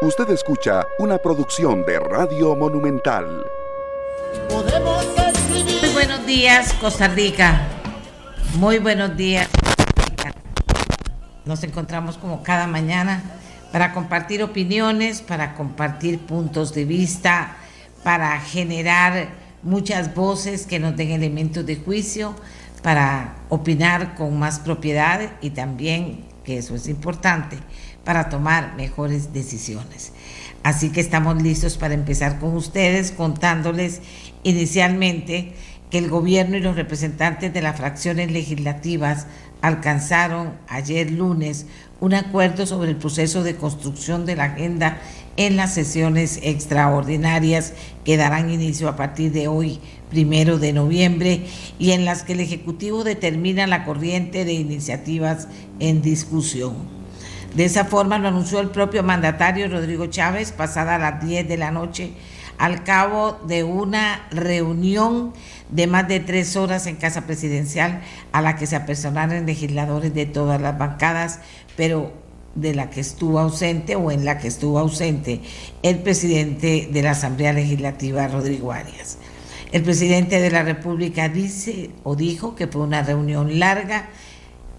Usted escucha una producción de Radio Monumental. Muy buenos días, Costa Rica. Muy buenos días. Nos encontramos como cada mañana para compartir opiniones, para compartir puntos de vista, para generar muchas voces que nos den elementos de juicio, para opinar con más propiedad y también, que eso es importante, para tomar mejores decisiones. Así que estamos listos para empezar con ustedes contándoles inicialmente que el gobierno y los representantes de las fracciones legislativas alcanzaron ayer lunes un acuerdo sobre el proceso de construcción de la agenda en las sesiones extraordinarias que darán inicio a partir de hoy, primero de noviembre, y en las que el Ejecutivo determina la corriente de iniciativas en discusión. De esa forma lo anunció el propio mandatario Rodrigo Chávez pasada las 10 de la noche al cabo de una reunión de más de tres horas en Casa Presidencial a la que se apersonaron legisladores de todas las bancadas, pero de la que estuvo ausente o en la que estuvo ausente el presidente de la Asamblea Legislativa, Rodrigo Arias. El presidente de la República dice o dijo que fue una reunión larga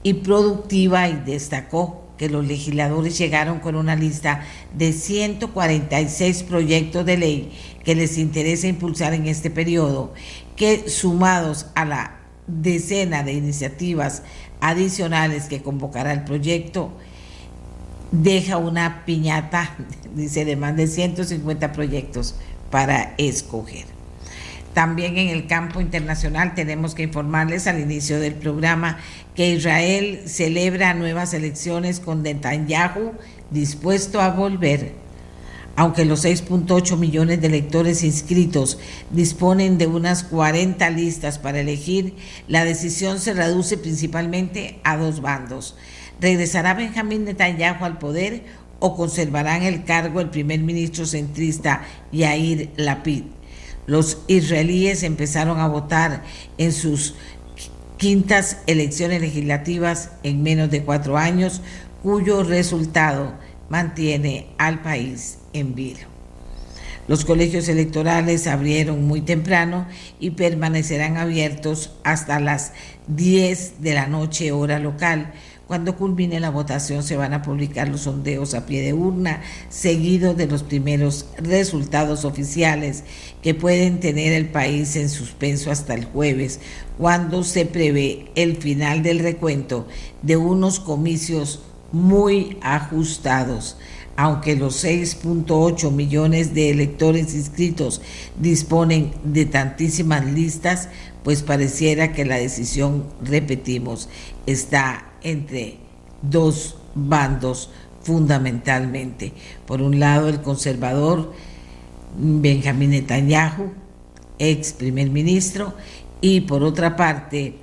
y productiva y destacó que los legisladores llegaron con una lista de 146 proyectos de ley que les interesa impulsar en este periodo, que sumados a la decena de iniciativas adicionales que convocará el proyecto, deja una piñata, dice, de más de 150 proyectos para escoger. También en el campo internacional tenemos que informarles al inicio del programa que Israel celebra nuevas elecciones con Netanyahu dispuesto a volver. Aunque los 6.8 millones de electores inscritos disponen de unas 40 listas para elegir, la decisión se reduce principalmente a dos bandos. ¿Regresará Benjamín Netanyahu al poder o conservarán el cargo el primer ministro centrista Yair Lapid? los israelíes empezaron a votar en sus quintas elecciones legislativas en menos de cuatro años, cuyo resultado mantiene al país en vilo. Los colegios electorales abrieron muy temprano y permanecerán abiertos hasta las 10 de la noche hora local, cuando culmine la votación se van a publicar los sondeos a pie de urna, seguidos de los primeros resultados oficiales que pueden tener el país en suspenso hasta el jueves, cuando se prevé el final del recuento de unos comicios muy ajustados. Aunque los 6.8 millones de electores inscritos disponen de tantísimas listas, pues pareciera que la decisión, repetimos, está entre dos bandos fundamentalmente. Por un lado, el conservador Benjamín Netanyahu, ex primer ministro, y por otra parte,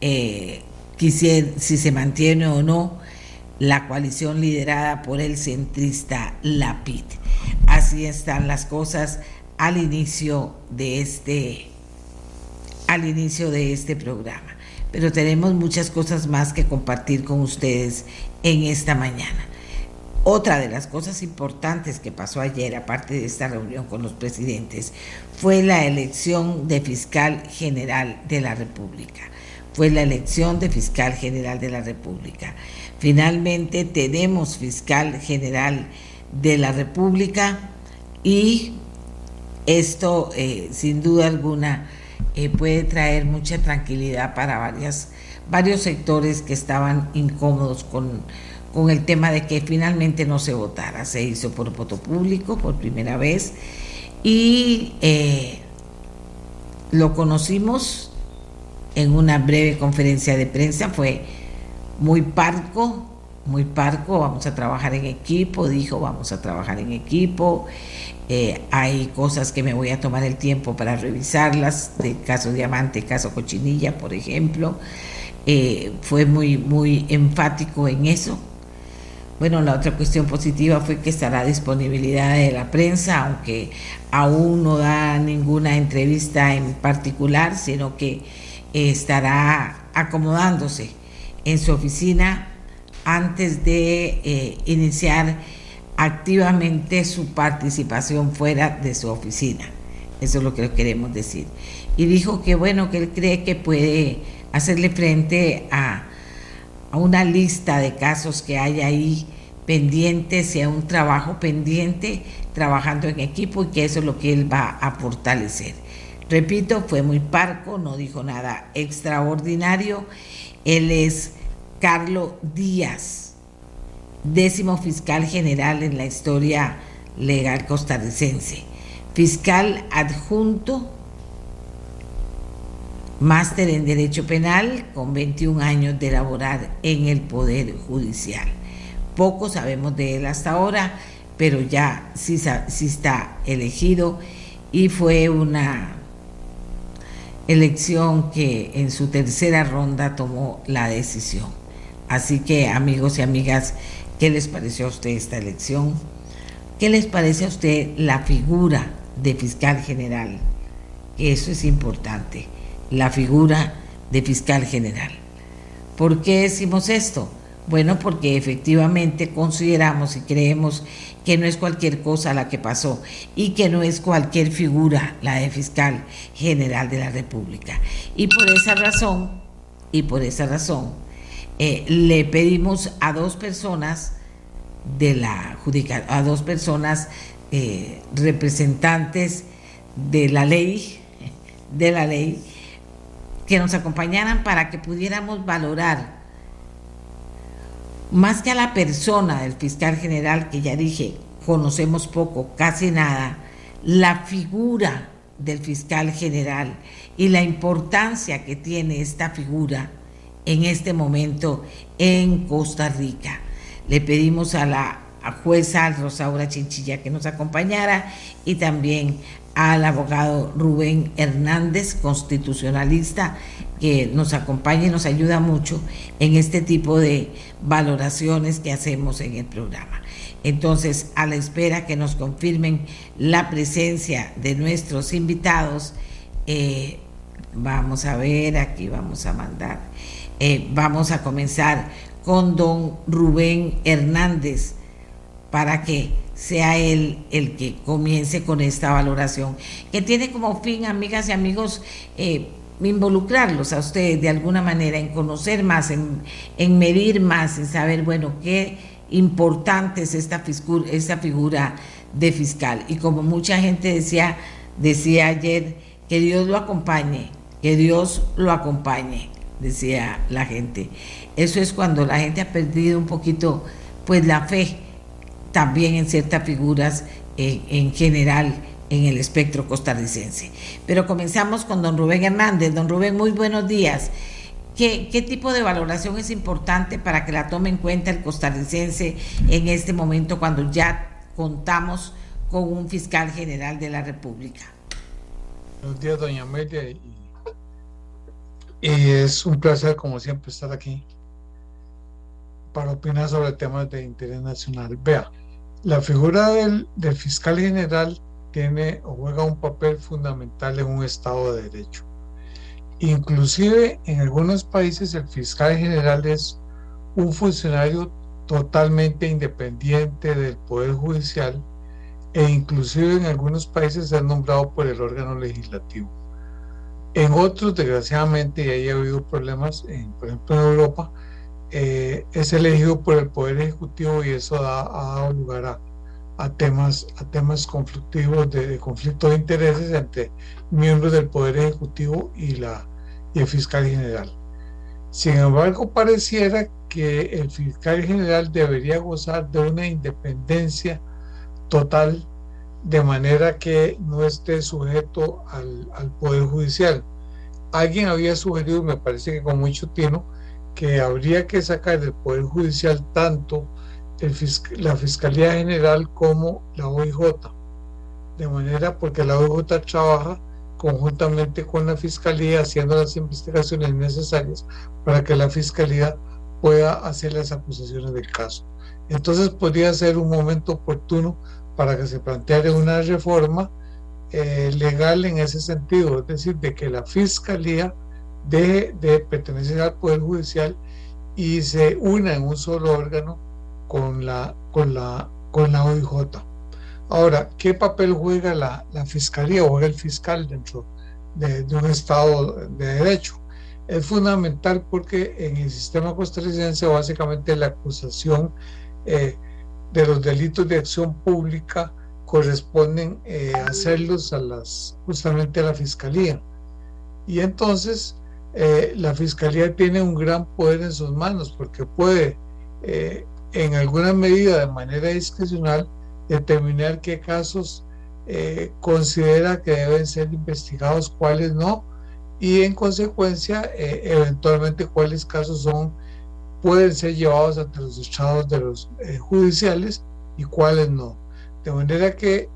eh, si se mantiene o no la coalición liderada por el centrista Lapid. Así están las cosas al inicio de este al inicio de este programa pero tenemos muchas cosas más que compartir con ustedes en esta mañana. Otra de las cosas importantes que pasó ayer, aparte de esta reunión con los presidentes, fue la elección de fiscal general de la República. Fue la elección de fiscal general de la República. Finalmente tenemos fiscal general de la República y esto, eh, sin duda alguna, eh, puede traer mucha tranquilidad para varias, varios sectores que estaban incómodos con, con el tema de que finalmente no se votara. Se hizo por voto público por primera vez y eh, lo conocimos en una breve conferencia de prensa, fue muy parco, muy parco, vamos a trabajar en equipo, dijo, vamos a trabajar en equipo. Eh, hay cosas que me voy a tomar el tiempo para revisarlas, de caso Diamante, caso Cochinilla, por ejemplo. Eh, fue muy, muy enfático en eso. Bueno, la otra cuestión positiva fue que estará disponibilidad de la prensa, aunque aún no da ninguna entrevista en particular, sino que estará acomodándose en su oficina antes de eh, iniciar activamente su participación fuera de su oficina. Eso es lo que queremos decir. Y dijo que bueno, que él cree que puede hacerle frente a, a una lista de casos que hay ahí pendientes y a un trabajo pendiente trabajando en equipo y que eso es lo que él va a fortalecer. Repito, fue muy parco, no dijo nada extraordinario. Él es Carlos Díaz, décimo fiscal general en la historia legal costarricense, fiscal adjunto, máster en Derecho Penal, con 21 años de laborar en el Poder Judicial. Poco sabemos de él hasta ahora, pero ya sí, sí está elegido y fue una elección que en su tercera ronda tomó la decisión. Así que amigos y amigas, ¿qué les pareció a usted esta elección? ¿Qué les parece a usted la figura de fiscal general? Eso es importante, la figura de fiscal general. ¿Por qué decimos esto? Bueno, porque efectivamente consideramos y creemos que no es cualquier cosa la que pasó y que no es cualquier figura la de fiscal general de la República. Y por esa razón, y por esa razón, eh, le pedimos a dos personas de la a dos personas eh, representantes de la ley, de la ley, que nos acompañaran para que pudiéramos valorar más que a la persona del fiscal general, que ya dije, conocemos poco, casi nada, la figura del fiscal general y la importancia que tiene esta figura en este momento en Costa Rica. Le pedimos a la jueza Rosaura Chinchilla que nos acompañara y también al abogado Rubén Hernández, constitucionalista, que nos acompaña y nos ayuda mucho en este tipo de valoraciones que hacemos en el programa. Entonces, a la espera que nos confirmen la presencia de nuestros invitados, eh, vamos a ver, aquí vamos a mandar, eh, vamos a comenzar con don Rubén Hernández para que sea él el que comience con esta valoración, que tiene como fin, amigas y amigos, eh, involucrarlos a ustedes de alguna manera, en conocer más, en, medir más, en saber, bueno, qué importante es esta, esta figura de fiscal. Y como mucha gente decía, decía ayer, que Dios lo acompañe, que Dios lo acompañe, decía la gente. Eso es cuando la gente ha perdido un poquito, pues la fe también en ciertas figuras eh, en general en el espectro costarricense. Pero comenzamos con don Rubén Hernández. Don Rubén, muy buenos días. ¿Qué, ¿Qué, tipo de valoración es importante para que la tome en cuenta el costarricense en este momento cuando ya contamos con un fiscal general de la República? Buenos días, doña Amelia. Y, y es un placer, como siempre, estar aquí para opinar sobre temas de interés nacional. Vea, la figura del, fiscal general tiene o juega un papel fundamental en un Estado de Derecho. Inclusive en algunos países el fiscal general es un funcionario totalmente independiente del Poder Judicial e inclusive en algunos países es nombrado por el órgano legislativo. En otros, desgraciadamente, y ahí ha habido problemas, por ejemplo en Europa, eh, es elegido por el Poder Ejecutivo y eso ha dado lugar a, a temas, a temas conflictivos de, conflicto de intereses entre miembros del Poder Ejecutivo y, la, y el fiscal general. Sin embargo, pareciera que el fiscal general debería gozar de una independencia total de manera que no esté sujeto al, Poder Judicial. Alguien había sugerido, me parece que con mucho tino, que habría que sacar del Poder Judicial tanto la Fiscalía General como la OIJ, de manera porque la OIJ trabaja conjuntamente con la Fiscalía haciendo las investigaciones necesarias para que la Fiscalía pueda hacer las acusaciones del caso. Entonces podría ser un momento oportuno para que se planteara una reforma eh, legal en ese sentido, es decir, de que la Fiscalía deje de pertenecer al Poder Judicial y se una en un solo órgano con la, con la con la OIJ. Ahora, ¿qué papel juega la, fiscalía o el fiscal dentro de, un Estado de Derecho? Es fundamental porque en el sistema costarricense básicamente la acusación eh, de los delitos de acción pública corresponden eh, hacerlos a las, justamente a la fiscalía. Y entonces eh, la fiscalía tiene un gran poder en sus manos porque puede en alguna medida de manera discrecional determinar qué casos eh, considera que deben ser investigados, cuáles no, y en consecuencia, eh, eventualmente cuáles casos son pueden ser llevados ante los estados de los eh, judiciales y cuáles no. De manera que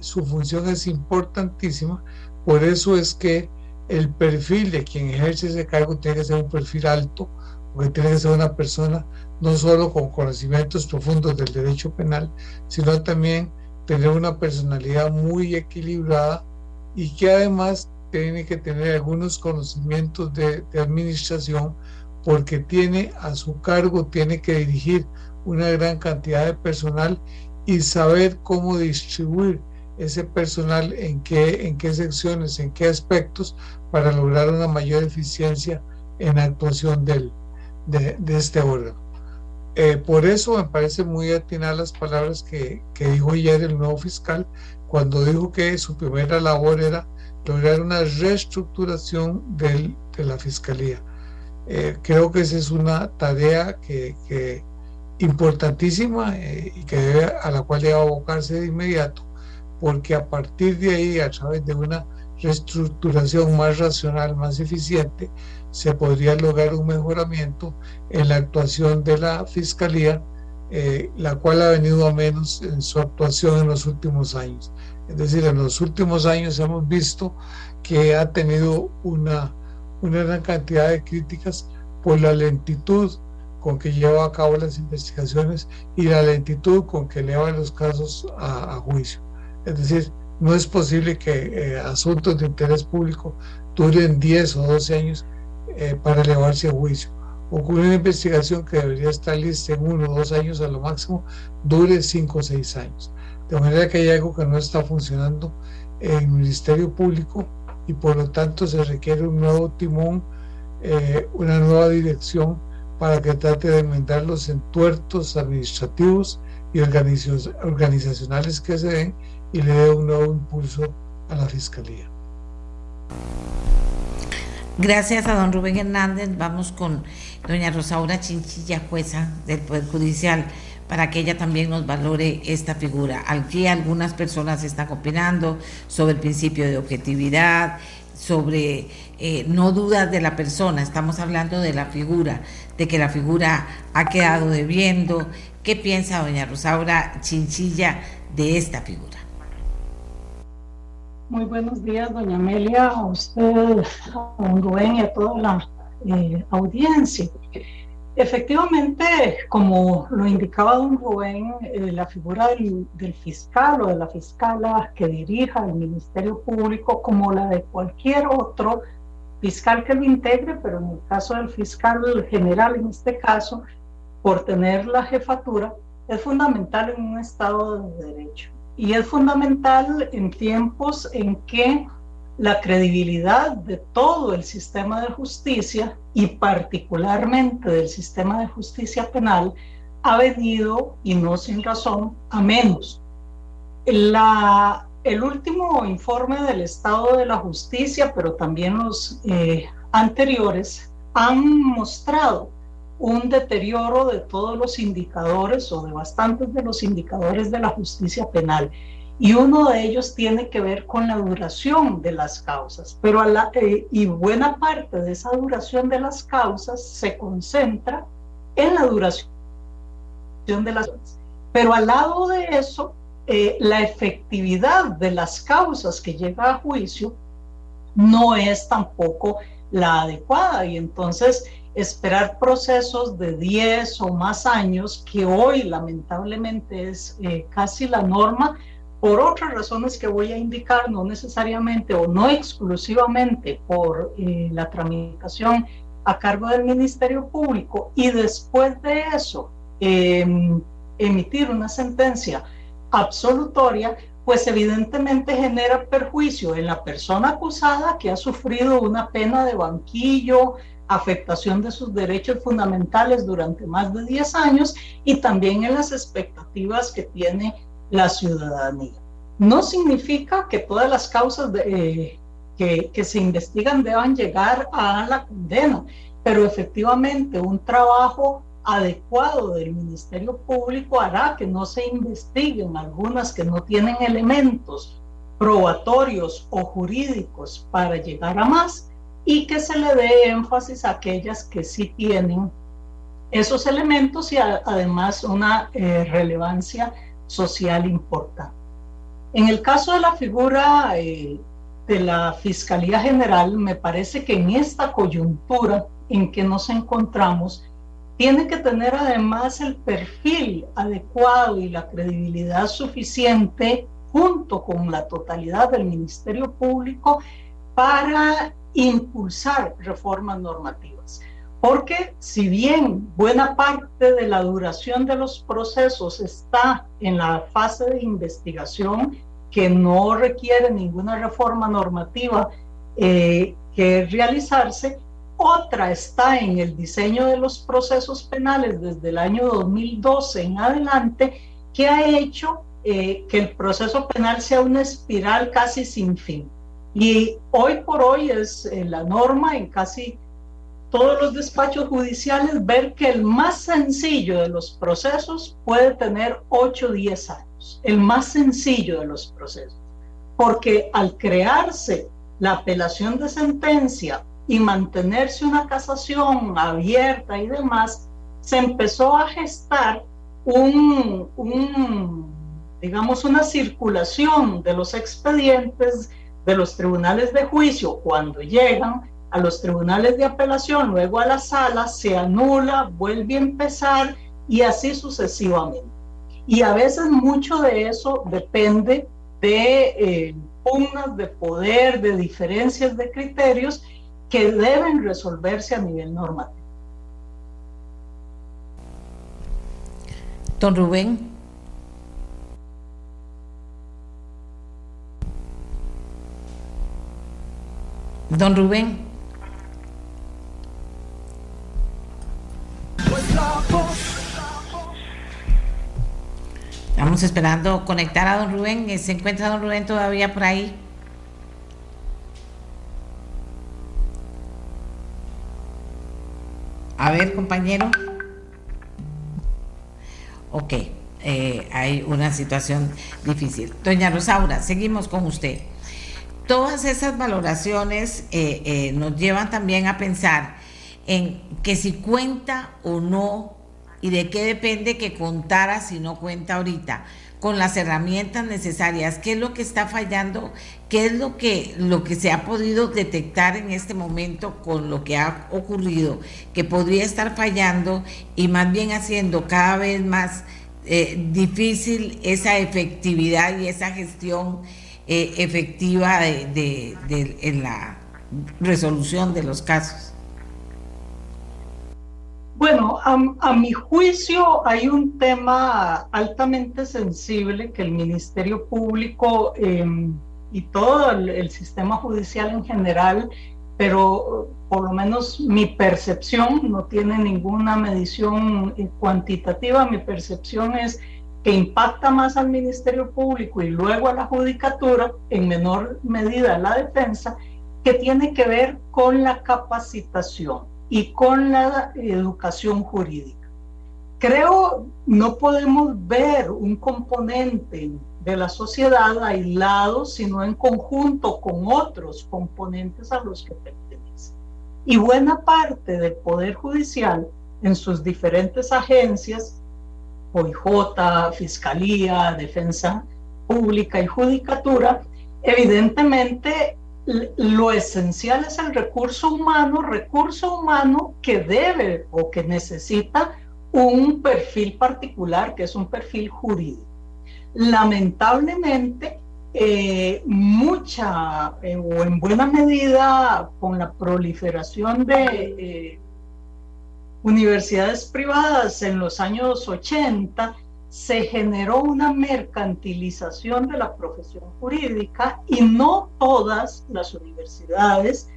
su función es importantísima, por eso es que el perfil de quien ejerce ese cargo tiene que ser un perfil alto, porque tiene que ser una persona no solo con conocimientos profundos del derecho penal, sino también tener una personalidad muy equilibrada y que además tiene que tener algunos conocimientos de, administración porque tiene a su cargo, tiene que dirigir una gran cantidad de personal y saber cómo distribuir ese personal en qué, en qué secciones, en qué aspectos para lograr una mayor eficiencia en la actuación del, de, de este órgano. Eh, por eso me parece muy atinar las palabras que, dijo ayer el nuevo fiscal cuando dijo que su primera labor era lograr una reestructuración de la fiscalía. Eh, creo que esa es una tarea que, importantísima eh, y que debe, a la cual debe abocarse de inmediato, porque a partir de ahí, a través de una reestructuración más racional, más eficiente, se podría lograr un mejoramiento en la actuación de la Fiscalía, eh, la cual ha venido a menos en su actuación en los últimos años. Es decir, en los últimos años hemos visto que ha tenido una, una gran cantidad de críticas por la lentitud con que lleva a cabo las investigaciones y la lentitud con que eleva los casos a, juicio. Es decir, no es posible que eh, asuntos de interés público duren 10 o 12 años eh, para elevarse a juicio. O una investigación que debería estar lista en uno o dos años a lo máximo, dure cinco o seis años. De manera que hay algo que no está funcionando en el Ministerio Público y por lo tanto se requiere un nuevo timón, eh, una nueva dirección para que trate de enmendar los entuertos administrativos y organizacionales que se den y le dé un nuevo impulso a la Fiscalía. Gracias a don Rubén Hernández. Vamos con doña Rosaura Chinchilla, jueza del Poder Judicial, para que ella también nos valore esta figura. Aquí algunas personas están opinando sobre el principio de objetividad, sobre eh, no dudas de la persona, estamos hablando de la figura, de que la figura ha quedado debiendo. ¿Qué piensa doña Rosaura Chinchilla de esta figura? Muy buenos días, doña Amelia, a usted, a don Rubén y a toda la eh, audiencia. Efectivamente, como lo indicaba don Rubén, eh, la figura del, del, fiscal o de la fiscala que dirija el Ministerio Público, como la de cualquier otro fiscal que lo integre, pero en el caso del fiscal general, en este caso, por tener la jefatura, es fundamental en un Estado de Derecho. Y es fundamental en tiempos en que la credibilidad de todo el sistema de justicia y particularmente del sistema de justicia penal ha venido, y no sin razón, a menos. El último informe del estado de la justicia, pero también los eh, anteriores, han mostrado un deterioro de todos los indicadores o de bastantes de los indicadores de la justicia penal. Y uno de ellos tiene que ver con la duración de las causas. Pero a la, eh, y buena parte de esa duración de las causas se concentra en la duración de las causas. Pero al lado de eso, eh, la efectividad de las causas que llega a juicio no es tampoco la adecuada. Y entonces esperar procesos de 10 o más años, que hoy lamentablemente es eh, casi la norma, por otras razones que voy a indicar, no necesariamente o no exclusivamente por eh, la tramitación a cargo del Ministerio Público, y después de eso, em, emitir una sentencia absolutoria, pues evidentemente genera perjuicio en la persona acusada que ha sufrido una pena de banquillo, afectación de sus derechos fundamentales durante más de 10 años y también en las expectativas que tiene la ciudadanía. No significa que todas las causas de, que, que se investigan deban llegar a la condena, pero efectivamente un trabajo adecuado del Ministerio Público hará que no se investiguen algunas que no tienen elementos probatorios o jurídicos para llegar a más y que se le dé énfasis a aquellas que sí tienen esos elementos y además una eh, relevancia social importante. En el caso de la figura eh, de la Fiscalía General, me parece que en esta coyuntura en que nos encontramos, tiene que tener además el perfil adecuado y la credibilidad suficiente junto con la totalidad del Ministerio Público para impulsar reformas normativas. Porque si bien buena parte de la duración de los procesos está en la fase de investigación, que no requiere ninguna reforma normativa eh, que realizarse, otra está en el diseño de los procesos penales desde el año 2012 en adelante, que ha hecho eh, que el proceso penal sea una espiral casi sin fin. Y hoy por hoy es eh, la norma en casi todos los despachos judiciales ver que el más sencillo de los procesos puede tener 8 o 10 años, el más sencillo de los procesos, porque al crearse la apelación de sentencia y mantenerse una casación abierta y demás, se empezó a gestar un, digamos, una circulación de los expedientes de los tribunales de juicio cuando llegan a los tribunales de apelación, luego a la sala, se anula, vuelve a empezar y así sucesivamente. Y a veces mucho de eso depende de eh, pugnas de poder, de diferencias de criterios que deben resolverse a nivel normativo. Don Rubén. Don Rubén. Estamos esperando conectar a don Rubén. ¿Se encuentra don Rubén todavía por ahí? A ver, compañero. Ok, eh, hay una situación difícil. Doña Rosaura, seguimos con usted todas esas valoraciones eh, eh, nos llevan también a pensar en que si cuenta o no y de qué depende que contara si no cuenta ahorita con las herramientas necesarias, qué es lo que está fallando, qué es lo que, lo que se ha podido detectar en este momento con lo que ha ocurrido, que podría estar fallando y más bien haciendo cada vez más eh, difícil esa efectividad y esa gestión eh, efectiva de, en la resolución de los casos? Bueno, a, mi juicio hay un tema altamente sensible que el Ministerio Público em, y todo el, sistema judicial en general, pero por lo menos mi percepción no tiene ninguna medición cuantitativa, mi percepción es que impacta más al Ministerio Público y luego a la Judicatura, en menor medida a la defensa, que tiene que ver con la capacitación y con la educación jurídica. Creo no podemos ver un componente de la sociedad aislado, sino en conjunto con otros componentes a los que pertenece. Y buena parte del Poder Judicial en sus diferentes agencias OIJ, Fiscalía, Defensa Pública y Judicatura, evidentemente lo esencial es el recurso humano, recurso humano que debe o que necesita un perfil particular, que es un perfil jurídico. Lamentablemente, eh, mucha eh, o en buena medida con la proliferación de eh, universidades privadas en los años 80 se generó una mercantilización de la profesión jurídica y no todas las universidades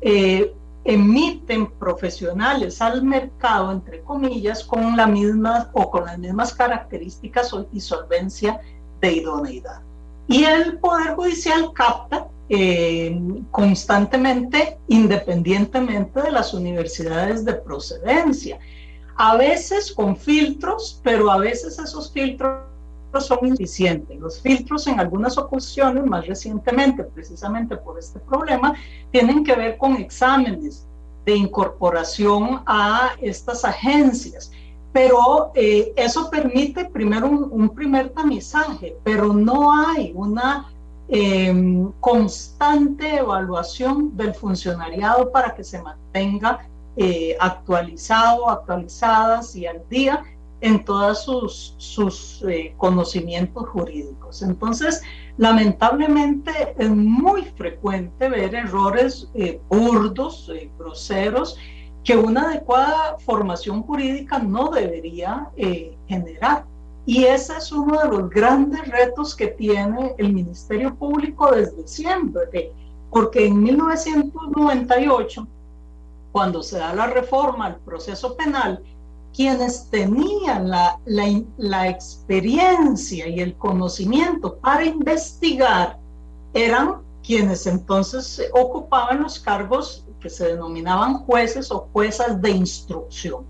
eh, emiten profesionales al mercado, entre comillas, con la misma o con las mismas características y solvencia de idoneidad. Y el Poder Judicial capta eh, constantemente, independientemente de las universidades de procedencia. A veces con filtros, pero a veces esos filtros son insuficientes. Los filtros en algunas ocasiones, más recientemente, precisamente por este problema, tienen que ver con exámenes de incorporación a estas agencias. Pero eh, eso permite primero un, primer tamizaje, pero no hay una em, constante evaluación del funcionariado para que se mantenga eh, actualizado, actualizadas y al día en todos sus, sus eh, conocimientos jurídicos. Entonces, lamentablemente es muy frecuente ver errores eh, burdos, eh, groseros, que una adecuada formación jurídica no debería generar. Y ese es uno de los grandes retos que tiene el Ministerio Público desde siempre, porque en 1998, cuando se da la reforma al proceso penal, quienes tenían la, experiencia y el conocimiento para investigar eran quienes entonces ocupaban los cargos que se denominaban jueces o juezas de instrucción.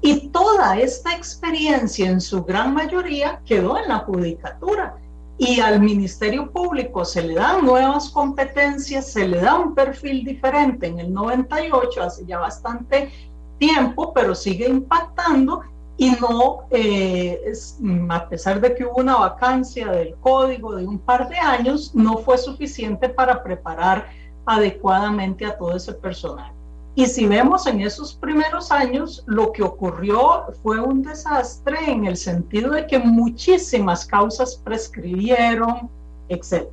Y toda esta experiencia en su gran mayoría quedó en la judicatura. Y al Ministerio Público se le dan nuevas competencias, se le da un perfil diferente en el 98, hace ya bastante tiempo, pero sigue impactando y no, eh, es, a pesar de que hubo una vacancia del código de un par de años, no fue suficiente para preparar adecuadamente a todo ese personal. Y si vemos en esos primeros años, lo que ocurrió fue un desastre en el sentido de que muchísimas causas prescribieron, etc.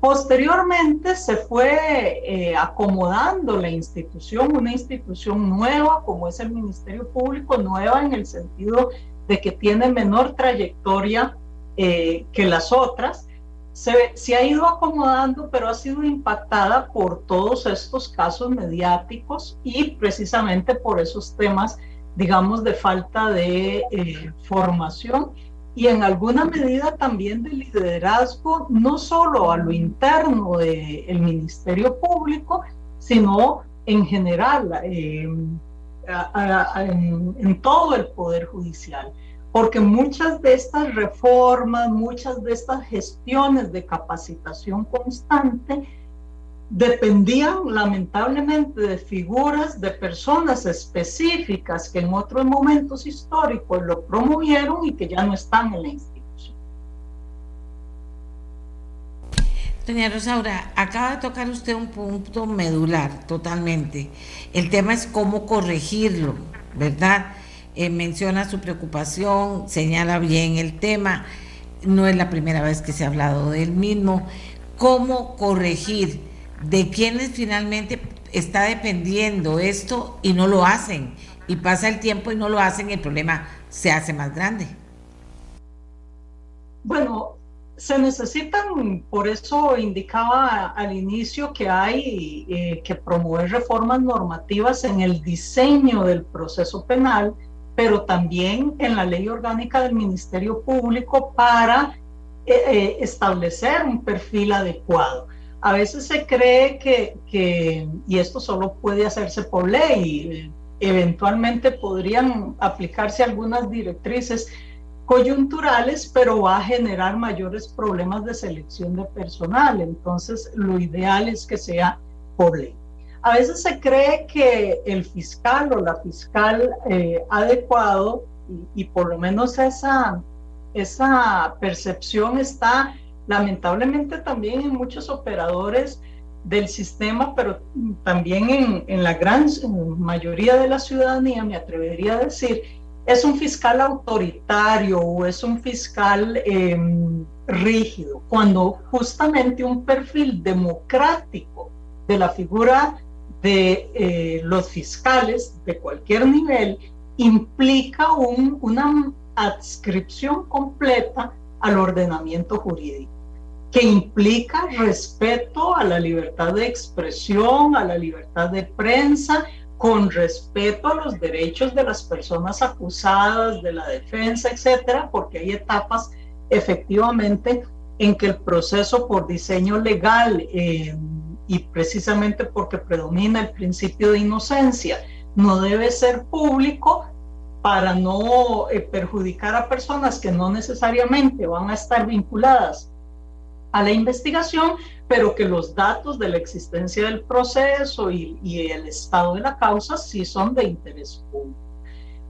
Posteriormente se fue eh, acomodando la institución, una institución nueva como es el Ministerio Público, nueva en el sentido de que tiene menor trayectoria eh, que las otras. Se, ha ido acomodando, pero ha sido impactada por todos estos casos mediáticos y precisamente por esos temas, digamos, de falta de eh, formación y en alguna medida también de liderazgo, no solo a lo interno del Ministerio Público, sino en general eh, en, todo el Poder Judicial. Porque muchas de estas reformas, muchas de estas gestiones de capacitación constante, dependían lamentablemente de figuras, de personas específicas que en otros momentos históricos lo promovieron y que ya no están en la institución. Doña Rosaura, acaba de tocar usted un punto medular totalmente. El tema es cómo corregirlo, ¿verdad? Eh, menciona su preocupación, señala bien el tema, no es la primera vez que se ha hablado del mismo. ¿Cómo corregir? de quienes finalmente está dependiendo esto y no lo hacen. Y pasa el tiempo y no lo hacen el problema se hace más grande. Bueno, se necesitan, por eso indicaba al inicio que hay eh, que promover reformas normativas en el diseño del proceso penal, pero también en la ley orgánica del Ministerio Público para eh, eh, establecer un perfil adecuado. A veces se cree que, y esto solo puede hacerse por ley, eventualmente podrían aplicarse algunas directrices coyunturales, pero va a generar mayores problemas de selección de personal. Entonces, lo ideal es que sea por ley. A veces se cree que el fiscal o la fiscal eh, adecuado, y, y, por lo menos esa, esa percepción está lamentablemente también en muchos operadores del sistema, pero también en, la gran mayoría de la ciudadanía, me atrevería a decir, es un fiscal autoritario o es un fiscal em, rígido, cuando justamente un perfil democrático de la figura de eh, los fiscales de cualquier nivel implica un, una adscripción completa al ordenamiento jurídico, que implica respeto a la libertad de expresión, a la libertad de prensa, con respeto a los derechos de las personas acusadas, de la defensa, etcétera, porque hay etapas efectivamente en que el proceso por diseño legal y precisamente porque predomina el principio de inocencia no debe ser público para no eh, perjudicar a personas que no necesariamente van a estar vinculadas a la investigación, pero que los datos de la existencia del proceso y, el estado de la causa sí son de interés público.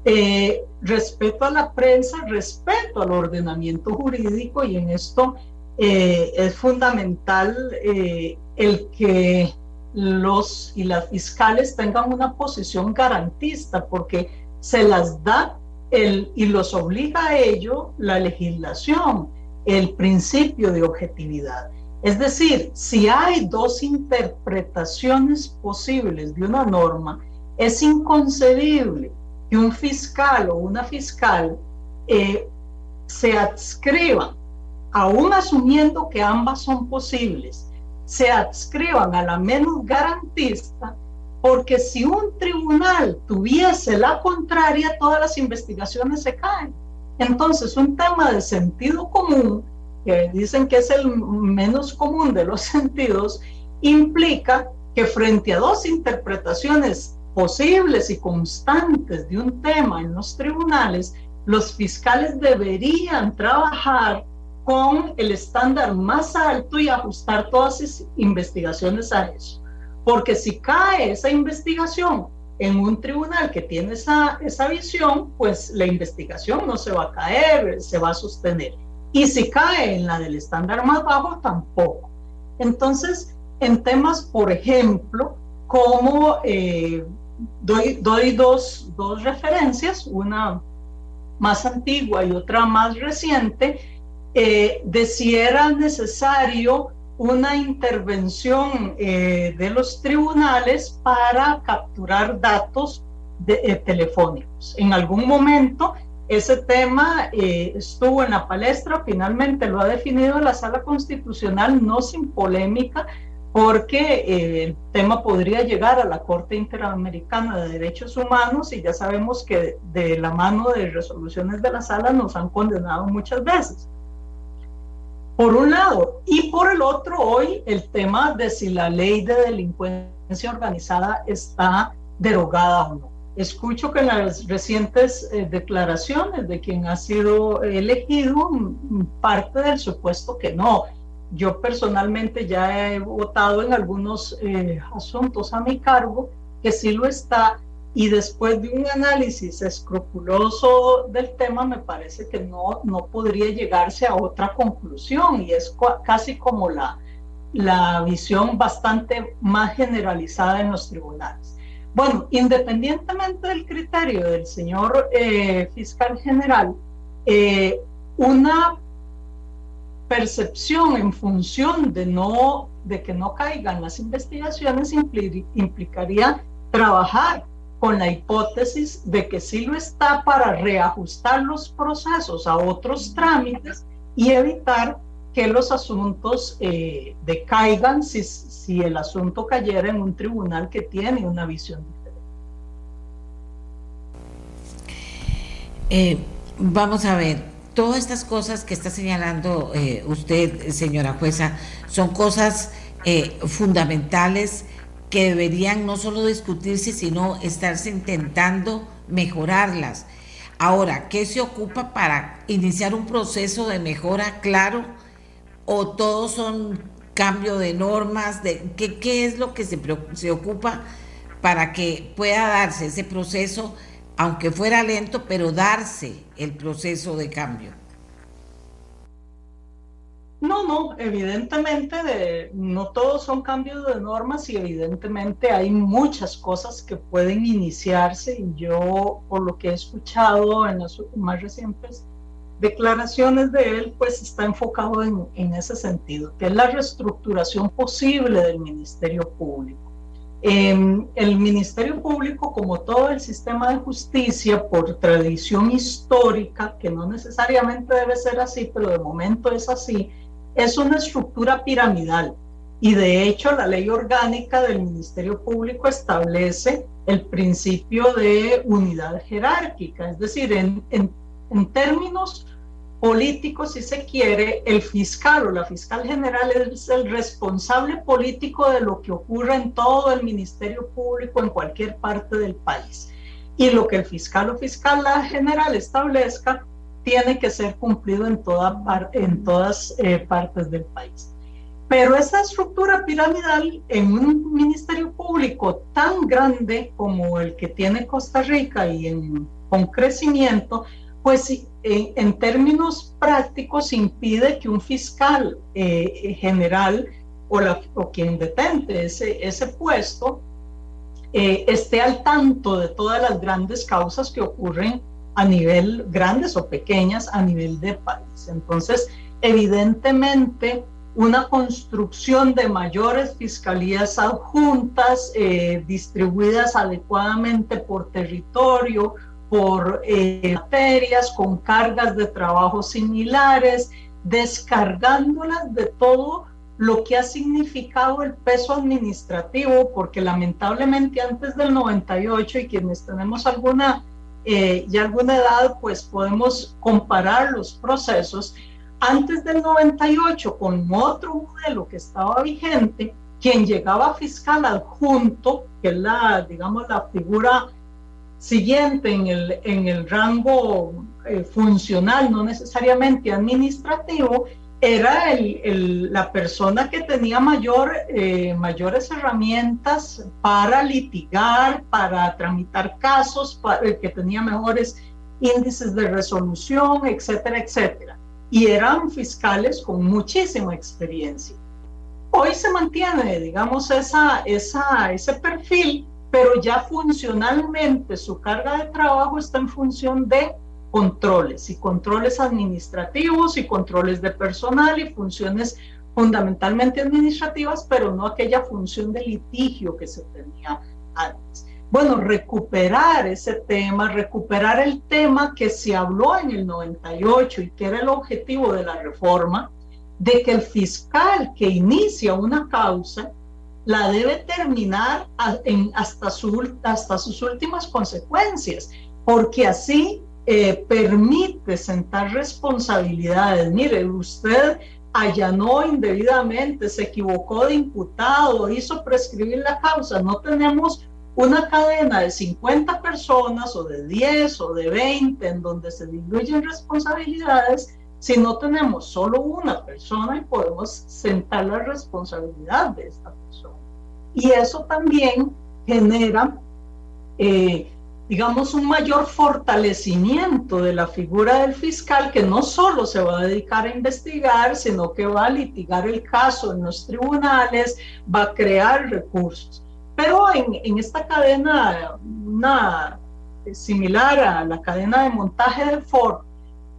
Eh, respeto a la prensa, respeto al ordenamiento jurídico y en esto eh, es fundamental eh, el que los y las fiscales tengan una posición garantista porque se las da el, y los obliga a ello la legislación el principio de objetividad. Es decir, si hay dos interpretaciones posibles de una norma, es inconcebible que un fiscal o una fiscal eh, se adscriban, aún asumiendo que ambas son posibles, se adscriban a la menos garantista, porque si un tribunal tuviese la contraria, todas las investigaciones se caen. Entonces, un tema de sentido común, que dicen que es el menos común de los sentidos, implica que frente a dos interpretaciones posibles y constantes de un tema en los tribunales, los fiscales deberían trabajar con el estándar más alto y ajustar todas sus investigaciones a eso. Porque si cae esa investigación en un tribunal que tiene esa, esa visión, pues la investigación no se va a caer, se va a sostener. Y si cae en la del estándar más bajo, tampoco. Entonces, en temas, por ejemplo, como eh, doy, doy dos, dos referencias, una más antigua y otra más reciente, eh, de si era necesario una intervención eh, de los tribunales para capturar datos eh, telefónicos. En algún momento ese tema eh, estuvo en la palestra, finalmente lo ha definido la sala constitucional, no sin polémica, porque el tema podría llegar a la Corte Interamericana de Derechos Humanos y ya sabemos que de la mano de resoluciones de la sala nos han condenado muchas veces por un lado. Y por el otro, hoy el tema de si la ley de delincuencia organizada está derogada o no. Escucho que en las recientes eh, declaraciones de quien ha sido elegido, parte del supuesto que no. Yo personalmente ya he votado en algunos eh, asuntos a mi cargo que sí lo está y después de un análisis escrupuloso del tema, me parece que no, no podría llegarse a otra conclusión y es casi como la, la visión bastante más generalizada en los tribunales. Bueno, independientemente del criterio del señor eh, fiscal general, eh, una percepción en función de, no, de que no caigan las investigaciones implicaría trabajar con la hipótesis de que sí lo está para reajustar los procesos a otros trámites y evitar que los asuntos eh, decaigan si, si el asunto cayera en un tribunal que tiene una visión diferente. Eh, vamos a ver, todas estas cosas que está señalando eh, usted, señora jueza, son cosas fundamentales que deberían no solo discutirse, sino estarse intentando mejorarlas. Ahora, ¿qué se ocupa para iniciar un proceso de mejora claro? ¿O todos son cambio de normas? De, ¿qué, ¿Qué es lo que se, se ocupa para que pueda darse ese proceso, aunque fuera lento, pero darse el proceso de cambio? No, no, evidentemente no todos son cambios de normas y evidentemente hay muchas cosas que pueden iniciarse y yo por lo que he escuchado en las más recientes declaraciones de él, pues está enfocado en, ese sentido, que es la reestructuración posible del Ministerio Público. Em, el Ministerio Público, como todo el sistema de justicia, por tradición histórica, que no necesariamente debe ser así, pero de momento es así, es una estructura piramidal. Y de hecho, la ley orgánica del Ministerio Público establece el principio de unidad jerárquica, es decir, en, en, términos político, si se quiere, el fiscal o la fiscal general es el responsable político de lo que ocurre en todo el Ministerio Público en cualquier parte del país. Y lo que el fiscal o fiscal general establezca tiene que ser cumplido en, toda en todas eh, partes del país. Pero esa estructura piramidal en un ministerio público tan grande como el que tiene Costa Rica y con crecimiento, pues en, en términos prácticos impide que un fiscal eh, general o, la, o, quien detente ese, ese puesto eh, esté al tanto de todas las grandes causas que ocurren a nivel, grandes o pequeñas, a nivel de país. Entonces, evidentemente, una construcción de mayores fiscalías adjuntas, eh, distribuidas adecuadamente por territorio, por eh, materias, con cargas de trabajo similares, descargándolas de todo lo que ha significado el peso administrativo, porque lamentablemente antes del 98 y quienes tenemos alguna eh, ya alguna edad, pues podemos comparar los procesos. Antes del 98, con otro modelo que estaba vigente, quien llegaba fiscal adjunto, que es la, digamos, la figura siguiente en el, en el rango eh, funcional, no necesariamente administrativo, era el, la persona que tenía mayor, eh, mayores herramientas para litigar, para tramitar casos, para, que tenía mejores índices de resolución, etcétera, etcétera. Y eran fiscales con muchísima experiencia. Hoy se mantiene, digamos, esa, esa, ese perfil, pero ya funcionalmente su carga de trabajo está en función de controles y controles administrativos y controles de personal y funciones fundamentalmente administrativas, pero no aquella función de litigio que se tenía antes. Bueno, recuperar ese tema, recuperar el tema que se habló en el 98 y que era el objetivo de la reforma, de que el fiscal que inicia una causa la debe terminar hasta, hasta sus últimas consecuencias, porque así eh, permite sentar responsabilidades. Mire, usted allanó indebidamente, se equivocó de imputado, hizo prescribir la causa. No tenemos una cadena de 50 personas o de 10 o de 20 en donde se diluyen responsabilidades, si no tenemos solo una persona y podemos sentar la responsabilidad de esta persona. Y eso también genera, eh, digamos, un mayor fortalecimiento de la figura del fiscal que no solo se va a dedicar a investigar, sino que va a litigar el caso en los tribunales, va a crear recursos. Pero en, en esta cadena, una similar a la cadena de montaje del Ford,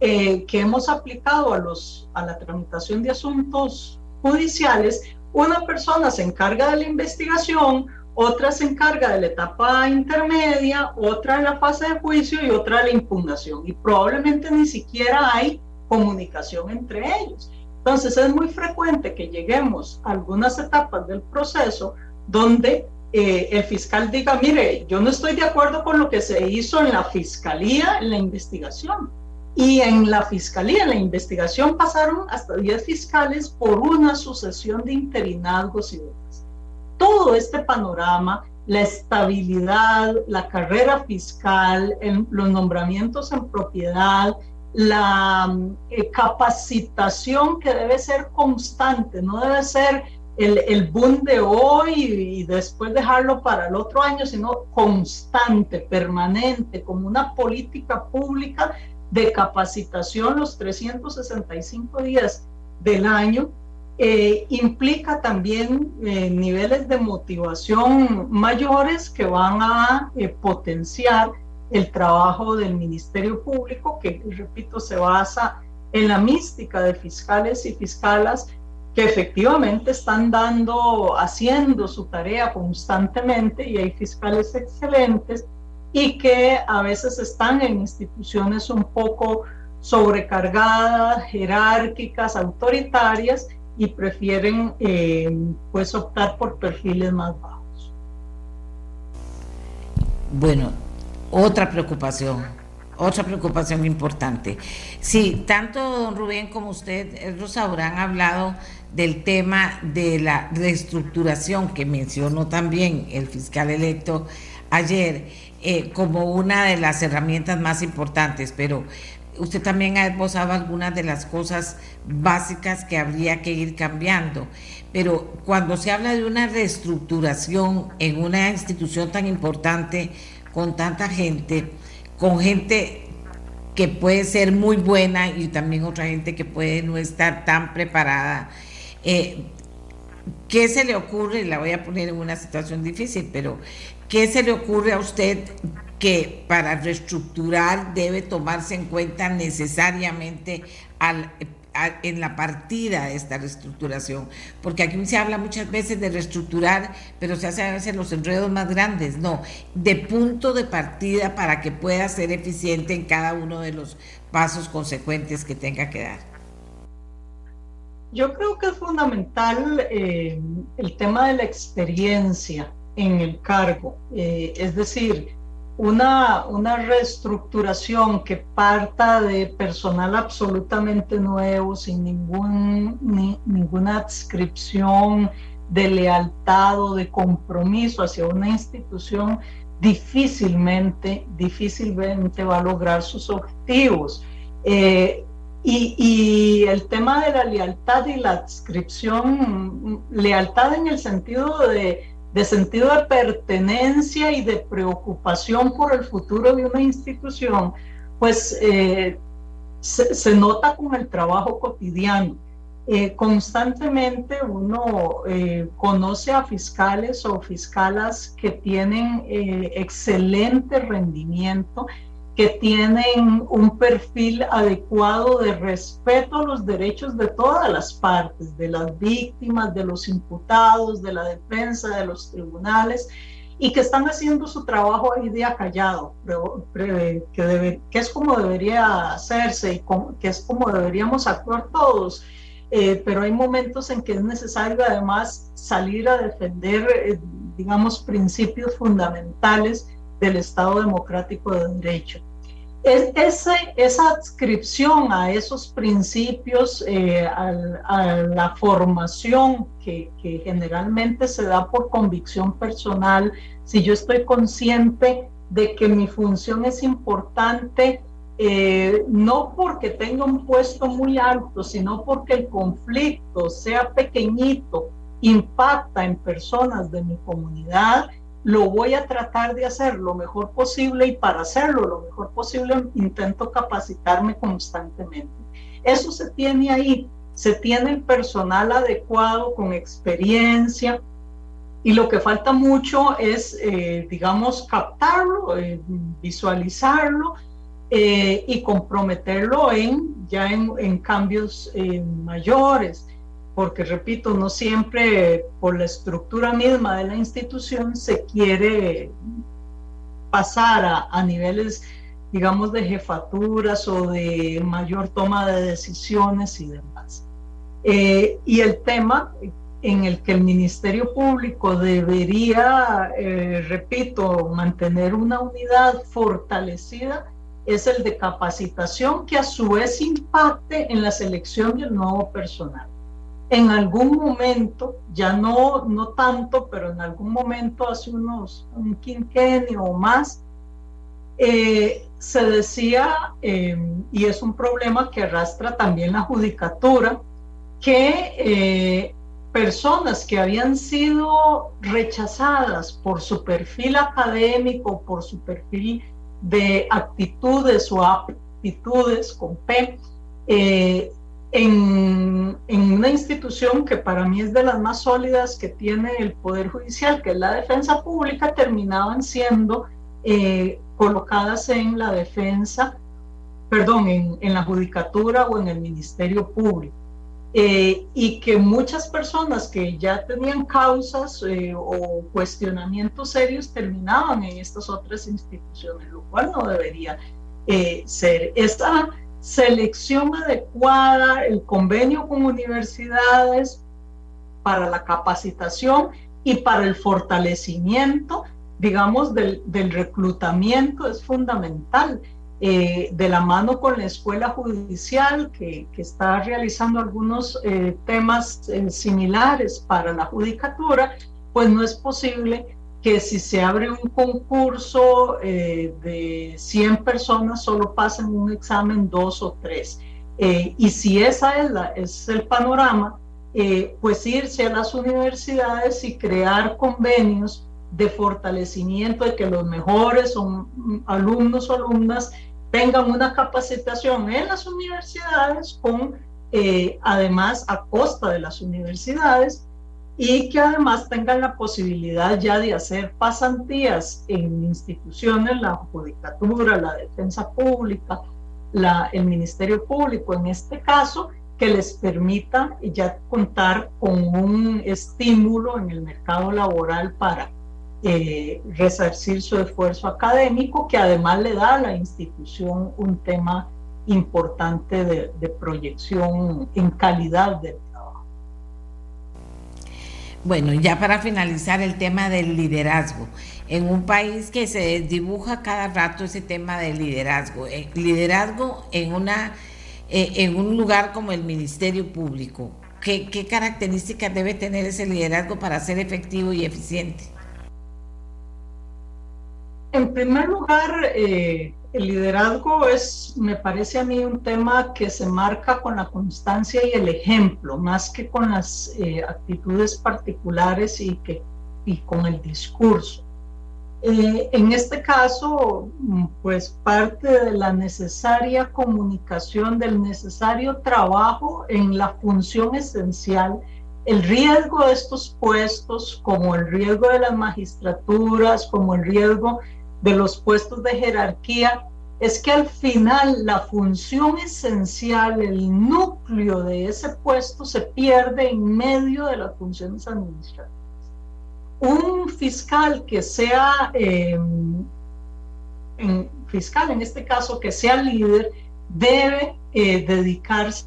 eh, que hemos aplicado a, los, a la tramitación de asuntos judiciales, una persona se encarga de la investigación, otra se encarga de la etapa intermedia, otra de la fase de juicio y otra de la impugnación. Y probablemente ni siquiera hay comunicación entre ellos. Entonces es muy frecuente que lleguemos a algunas etapas del proceso donde eh, el fiscal diga, mire, yo no estoy de acuerdo con lo que se hizo en la fiscalía, en la investigación. Y en la fiscalía, en la investigación, pasaron hasta 10 fiscales por una sucesión de interinazgos y demás. Todo este panorama, la estabilidad, la carrera fiscal, los nombramientos en propiedad, la eh, capacitación que debe ser constante, no debe ser el, el, boom de hoy y después dejarlo para el otro año, sino constante, permanente, como una política pública de capacitación los 365 días del año, eh, implica también eh, niveles de motivación mayores que van a eh, potenciar el trabajo del Ministerio Público, que, repito, se basa en la mística de fiscales y fiscalas que efectivamente están dando, haciendo su tarea constantemente y hay fiscales excelentes y que a veces están en instituciones un poco sobrecargadas, jerárquicas, autoritarias y prefieren eh, pues optar por perfiles más bajos. Bueno, otra preocupación, otra preocupación importante. Sí, tanto don Rubén como usted, Rosa, habrán hablado del tema de la reestructuración que mencionó también el fiscal electo ayer eh, como una de las herramientas más importantes, pero usted también ha esbozado algunas de las cosas básicas que habría que ir cambiando. Pero cuando se habla de una reestructuración en una institución tan importante, con tanta gente, con gente que puede ser muy buena y también otra gente que puede no estar tan preparada, eh, ¿qué se le ocurre? La voy a poner en una situación difícil, pero ¿qué se le ocurre a usted que para reestructurar debe tomarse en cuenta necesariamente al, en la partida de esta reestructuración, porque aquí se habla muchas veces de reestructurar, pero se hacen a veces los enredos más grandes, no, de punto de partida para que pueda ser eficiente en cada uno de los pasos consecuentes que tenga que dar. Yo creo que es fundamental eh, el tema de la experiencia en el cargo, eh, es decir, una, una reestructuración que parta de personal absolutamente nuevo, sin ningún, ninguna adscripción de lealtad o de compromiso hacia una institución, difícilmente, difícilmente va a lograr sus objetivos. Eh, y, y, el tema de la lealtad y la adscripción, lealtad en el sentido de de sentido de pertenencia y de preocupación por el futuro de una institución, pues eh, se, nota con el trabajo cotidiano. Eh, constantemente uno eh, conoce a fiscales o fiscalas que tienen excelente rendimiento que tienen un perfil adecuado de respeto a los derechos de todas las partes, de las víctimas, de los imputados, de la defensa, de los tribunales, y que están haciendo su trabajo ahí día callado, que, que es como debería hacerse y que es como deberíamos actuar todos. Eh, pero hay momentos en que es necesario además salir a defender, eh, digamos, principios fundamentales del Estado Democrático de Derecho. Es, esa adscripción a esos principios, eh, a, la formación que, generalmente se da por convicción personal, si yo estoy consciente de que mi función es importante, eh, no porque tenga un puesto muy alto, sino porque el conflicto, sea pequeñito, impacta en personas de mi comunidad, lo voy a tratar de hacer lo mejor posible y para hacerlo lo mejor posible intento capacitarme constantemente. Eso se tiene ahí, se tiene el personal adecuado con experiencia y lo que falta mucho es, eh, digamos, captarlo, eh, visualizarlo eh, y comprometerlo en ya en cambios mayores porque repito, no siempre por la estructura misma de la institución se quiere pasar a, niveles, digamos, de jefaturas o de mayor toma de decisiones y demás. Eh, y el tema en el que el Ministerio Público debería, eh, repito, mantener una unidad fortalecida es el de capacitación que a su vez impacte en la selección del nuevo personal en algún momento, ya no, no tanto, pero en algún momento, hace unos un quinquenio o más, eh, se decía, em, y es un problema que arrastra también la judicatura, que eh, personas que habían sido rechazadas por su perfil académico, por su perfil de actitudes o aptitudes con P, eh, en, una institución que para mí es de las más sólidas que tiene el Poder Judicial, que es la defensa pública, terminaban siendo eh, colocadas en la defensa, perdón, en, la judicatura o en el Ministerio Público. eh, y que muchas personas que ya tenían causas eh, o cuestionamientos serios terminaban en estas otras instituciones, lo cual no debería eh, ser. Esta selección adecuada, el convenio con universidades para la capacitación y para el fortalecimiento, digamos, del, reclutamiento es fundamental. Eh, de la mano con la escuela judicial que, está realizando algunos eh, temas eh, similares para la judicatura, pues no es posible que si se abre un concurso de 100 personas solo pasen un examen dos o tres. y si esa es, la, es el panorama, pues irse a las universidades y crear convenios de fortalecimiento de que los mejores son alumnos o alumnas tengan una capacitación en las universidades con eh, además a costa de las universidades y que además tengan la posibilidad ya de hacer pasantías en instituciones, la judicatura, la defensa pública, el Ministerio Público en este caso, que les permita ya contar con un estímulo en el mercado laboral para eh, resarcir su esfuerzo académico, que además le da a la institución un tema importante de, proyección en calidad del. Bueno, ya para finalizar el tema del liderazgo. En un país que se dibuja cada rato ese tema del liderazgo, eh, liderazgo en, una, eh, en un lugar como el Ministerio Público, ¿qué, ¿qué características debe tener ese liderazgo para ser efectivo y eficiente? En primer lugar, eh, el liderazgo es, me parece a mí, un tema que se marca con la constancia y el ejemplo, más que con las eh, actitudes particulares y, que, y con el discurso. Eh, en este caso, pues parte de la necesaria comunicación, del necesario trabajo en la función esencial, el riesgo de estos puestos, como el riesgo de las magistraturas, como el riesgo de los puestos de jerarquía es que al final la función esencial, el núcleo de ese puesto se pierde en medio de las funciones administrativas. Un fiscal que sea, em, fiscal en este caso, que sea líder, debe eh, dedicarse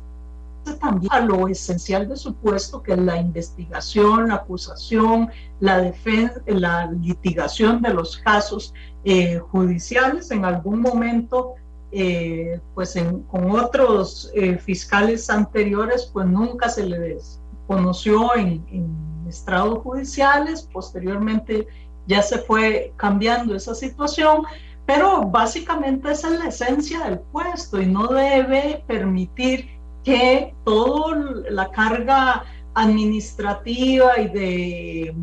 también a lo esencial de su puesto, que es la investigación, la acusación, la defensa, la litigación de los casos eh, judiciales. En algún momento, eh, pues con otros eh, fiscales anteriores, pues nunca se les conoció en, en estrados judiciales. Posteriormente ya se fue cambiando esa situación pero básicamente esa es la esencia del puesto y no debe permitir que toda la carga administrativa y de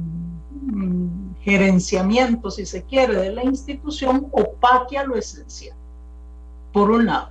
gerenciamiento, si se quiere, de la institución opaque a lo esencial, por un lado.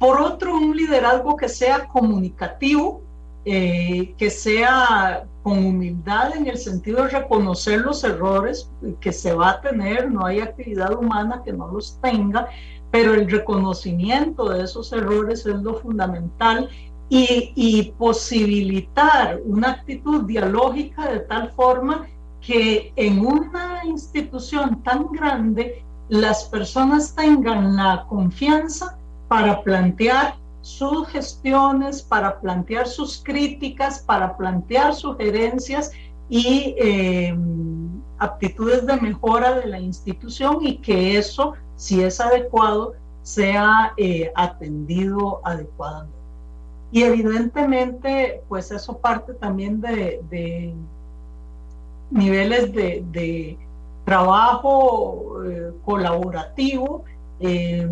Por otro, un liderazgo que sea comunicativo, eh, que sea con humildad en el sentido de reconocer los errores que se va a tener, no hay actividad humana que no los tenga, pero el reconocimiento de esos errores es lo fundamental y, posibilitar una actitud dialógica de tal forma que en una institución tan grande las personas tengan la confianza para plantear sus gestiones, para plantear sus críticas, para plantear sugerencias y eh, aptitudes de mejora de la institución y que eso, si es adecuado, sea eh, atendido adecuadamente. Y evidentemente, pues eso parte también de, niveles de, trabajo eh, colaborativo, eh,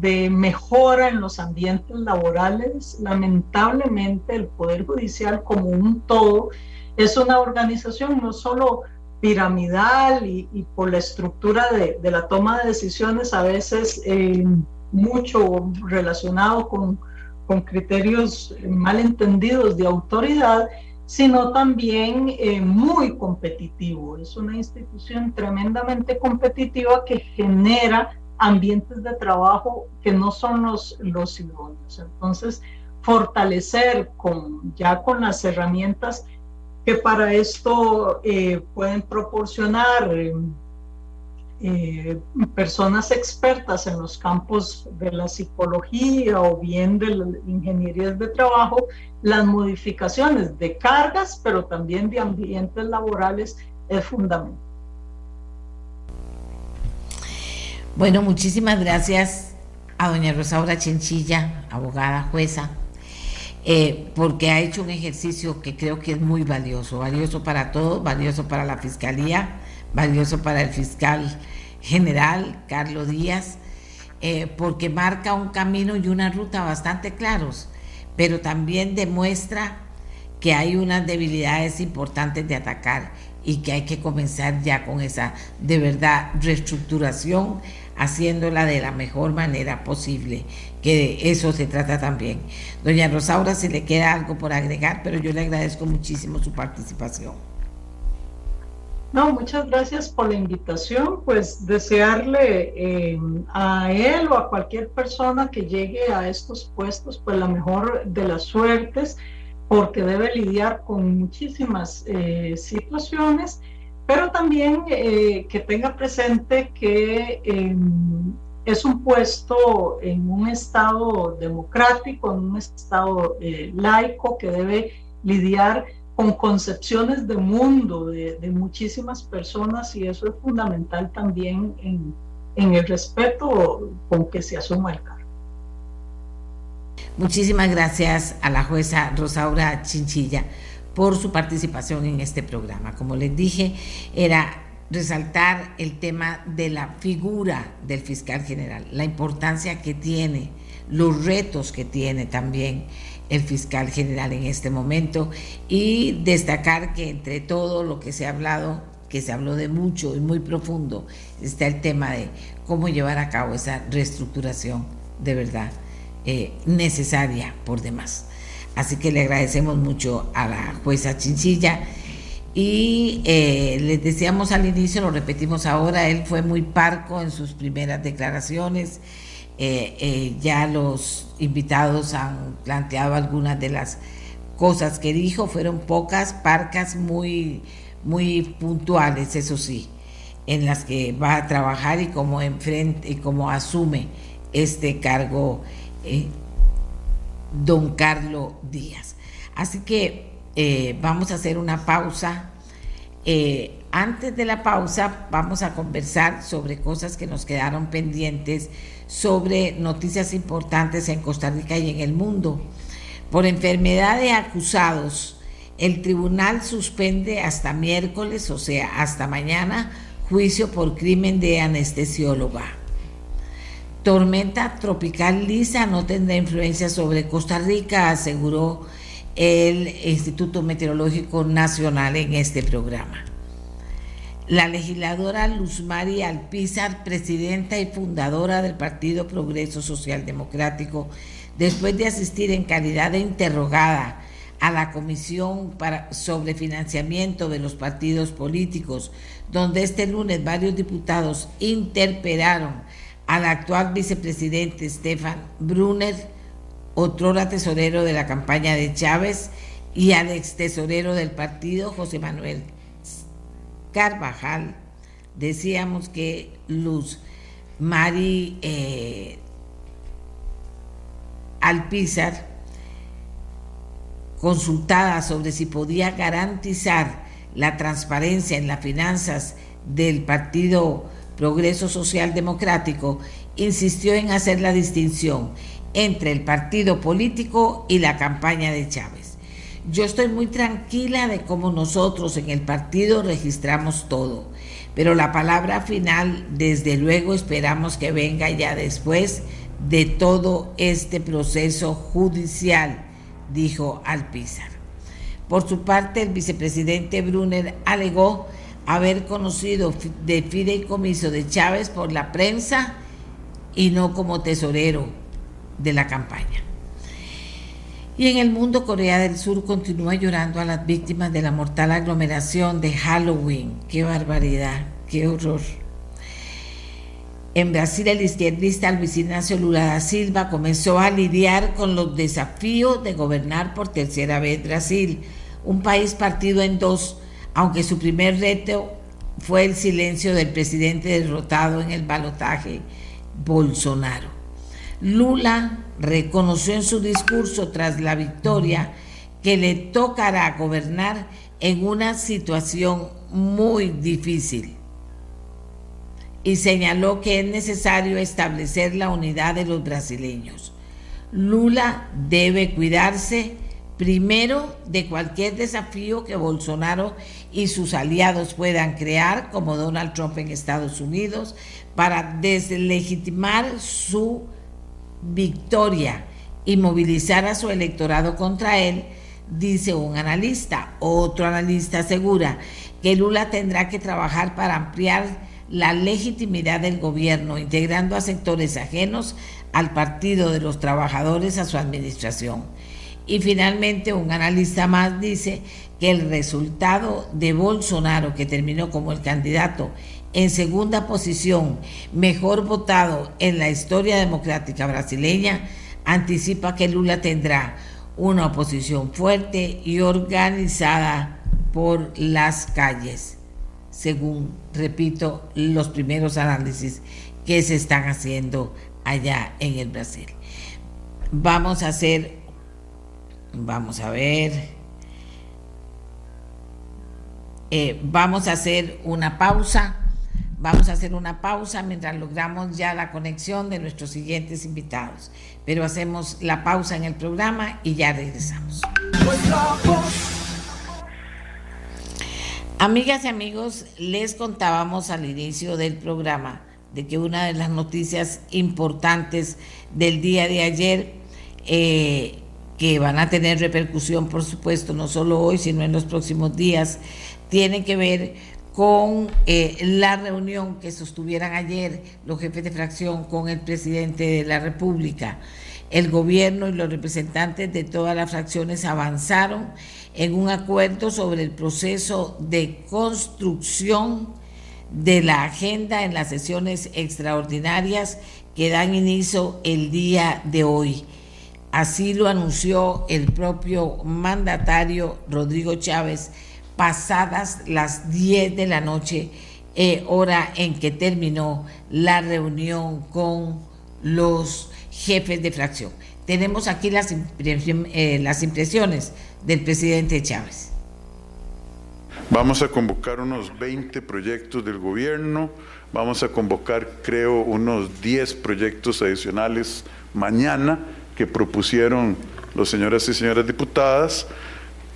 de mejora en los ambientes laborales. Lamentablemente, el Poder Judicial como un todo es una organización no solo piramidal y, por la estructura de, la toma de decisiones, a veces eh, mucho relacionado con con criterios malentendidos de autoridad, sino también eh, muy competitivo. Es una institución tremendamente competitiva que genera ambientes de trabajo que no son los, los idóneos. Entonces, fortalecer con, ya con las herramientas que para esto eh, pueden proporcionar eh, personas expertas en los campos de la psicología o bien de las ingenierías de trabajo, las modificaciones de cargas, pero también de ambientes laborales es fundamental. Bueno, muchísimas gracias a doña Rosaura Chinchilla, abogada, jueza, eh, porque ha hecho un ejercicio que creo que es muy valioso, valioso para todos, valioso para la Fiscalía, valioso para el fiscal general Carlos Díaz, eh, porque marca un camino y una ruta bastante claros, pero también demuestra que hay unas debilidades importantes de atacar y que hay que comenzar ya con esa de verdad reestructuración, haciéndola de la mejor manera posible, que de eso se trata también. Doña Rosaura, si le queda algo por agregar, pero yo le agradezco muchísimo su participación. No, muchas gracias por la invitación. Pues desearle eh, a él o a cualquier persona que llegue a estos puestos, pues la mejor de las suertes, porque debe lidiar con muchísimas eh, situaciones, pero también eh, que tenga presente que em, es un puesto en un estado democrático, en un estado laico que debe lidiar con concepciones de mundo de, muchísimas personas y eso es fundamental también en, el respeto con que se asuma el cargo. Muchísimas gracias a la jueza Rosaura Chinchilla por su participación en este programa. Como les dije, era resaltar el tema de la figura del fiscal general, la importancia que tiene, los retos que tiene también el fiscal general en este momento y destacar que entre todo lo que se ha hablado, que se habló de mucho y muy profundo, está el tema de cómo llevar a cabo esa reestructuración de verdad eh, necesaria por demás. Así que le agradecemos mucho a la jueza Chinchilla y eh, les decíamos al inicio, lo repetimos ahora, él fue muy parco en sus primeras declaraciones eh, eh, ya los invitados han planteado algunas de las cosas que dijo, fueron pocas, parcas, muy, muy puntuales, eso sí, en las que va a trabajar y cómo enfrente y cómo asume este cargo eh, don Carlos Díaz. Así que vamos a hacer una pausa. Antes de la pausa vamos a conversar sobre cosas que nos quedaron pendientes sobre noticias importantes en Costa Rica y en el mundo. Por enfermedad de acusados, el tribunal suspende hasta miércoles, o sea, hasta mañana, juicio por crimen de anestesióloga. Tormenta tropical lisa no tendrá influencia sobre Costa Rica, aseguró el Instituto Meteorológico Nacional en este programa la legisladora Luz María Alpizar, presidenta y fundadora del Partido Progreso Social Democrático, después de asistir en calidad de interrogada a la Comisión sobre Financiamiento de los Partidos Políticos, donde este lunes varios diputados interpelaron al actual vicepresidente Stefan Brunner, otrora tesorero de la campaña de Chávez, y al ex tesorero del partido, José Manuel Carvajal, decíamos que Luz Mari eh, Alpizar, consultada sobre si podía garantizar la transparencia en las finanzas del Partido Progreso Social Democrático, insistió en hacer la distinción entre el partido político y la campaña de Chávez. Yo estoy muy tranquila de cómo nosotros en el partido registramos todo, pero la palabra final, desde luego, esperamos que venga ya después de todo este proceso judicial, dijo Alpizar. Por su parte, el vicepresidente Brunner alegó haber conocido de fideicomiso de Chávez por la prensa y no como tesorero de la campaña. Y en el mundo, Corea del Sur continúa llorando a las víctimas de la mortal aglomeración de Halloween. ¡Qué barbaridad! ¡Qué horror! En Brasil, el izquierdista Luis Ignacio Lula da Silva comenzó a lidiar con los desafíos de gobernar por tercera vez Brasil, un país partido en dos, aunque su primer reto fue el silencio del presidente derrotado en el balotaje, Bolsonaro. Lula reconoció en su discurso tras la victoria que le tocará gobernar en una situación muy difícil y señaló que es necesario establecer la unidad de los brasileños. Lula debe cuidarse primero de cualquier desafío que Bolsonaro y sus aliados puedan crear, como Donald Trump en Estados Unidos, para deslegitimar su victoria y movilizar a su electorado contra él, dice un analista. Otro analista asegura que Lula tendrá que trabajar para ampliar la legitimidad del gobierno, integrando a sectores ajenos al Partido de los Trabajadores a su administración. Y finalmente un analista más dice que el resultado de Bolsonaro, que terminó como el candidato en segunda posición mejor votado en la historia democrática brasileña, anticipa que Lula tendrá una oposición fuerte y organizada por las calles según, repito, los primeros análisis que se están haciendo allá en el Brasil. Vamos a hacer, vamos a ver, eh, vamos a hacer una pausa. Vamos a hacer una pausa mientras logramos ya la conexión de nuestros siguientes invitados. Pero hacemos la pausa en el programa y ya regresamos. Amigas y amigos, les contábamos al inicio del programa de que una de las noticias importantes del día de ayer, eh, que van a tener repercusión, por supuesto, no solo hoy, sino en los próximos días, tiene que ver con eh, la reunión que sostuvieran ayer los jefes de fracción con el presidente de la República. El gobierno y los representantes de todas las fracciones avanzaron en un acuerdo sobre el proceso de construcción de la agenda en las sesiones extraordinarias que dan inicio el día de hoy. Así lo anunció el propio mandatario Rodrigo Chávez pasadas las 10 de la noche, eh, hora en que terminó la reunión con los jefes de fracción. Tenemos aquí las, eh, las impresiones del presidente Chávez. Vamos a convocar unos 20 proyectos del gobierno, vamos a convocar creo unos 10 proyectos adicionales mañana que propusieron los señoras y señoras diputadas,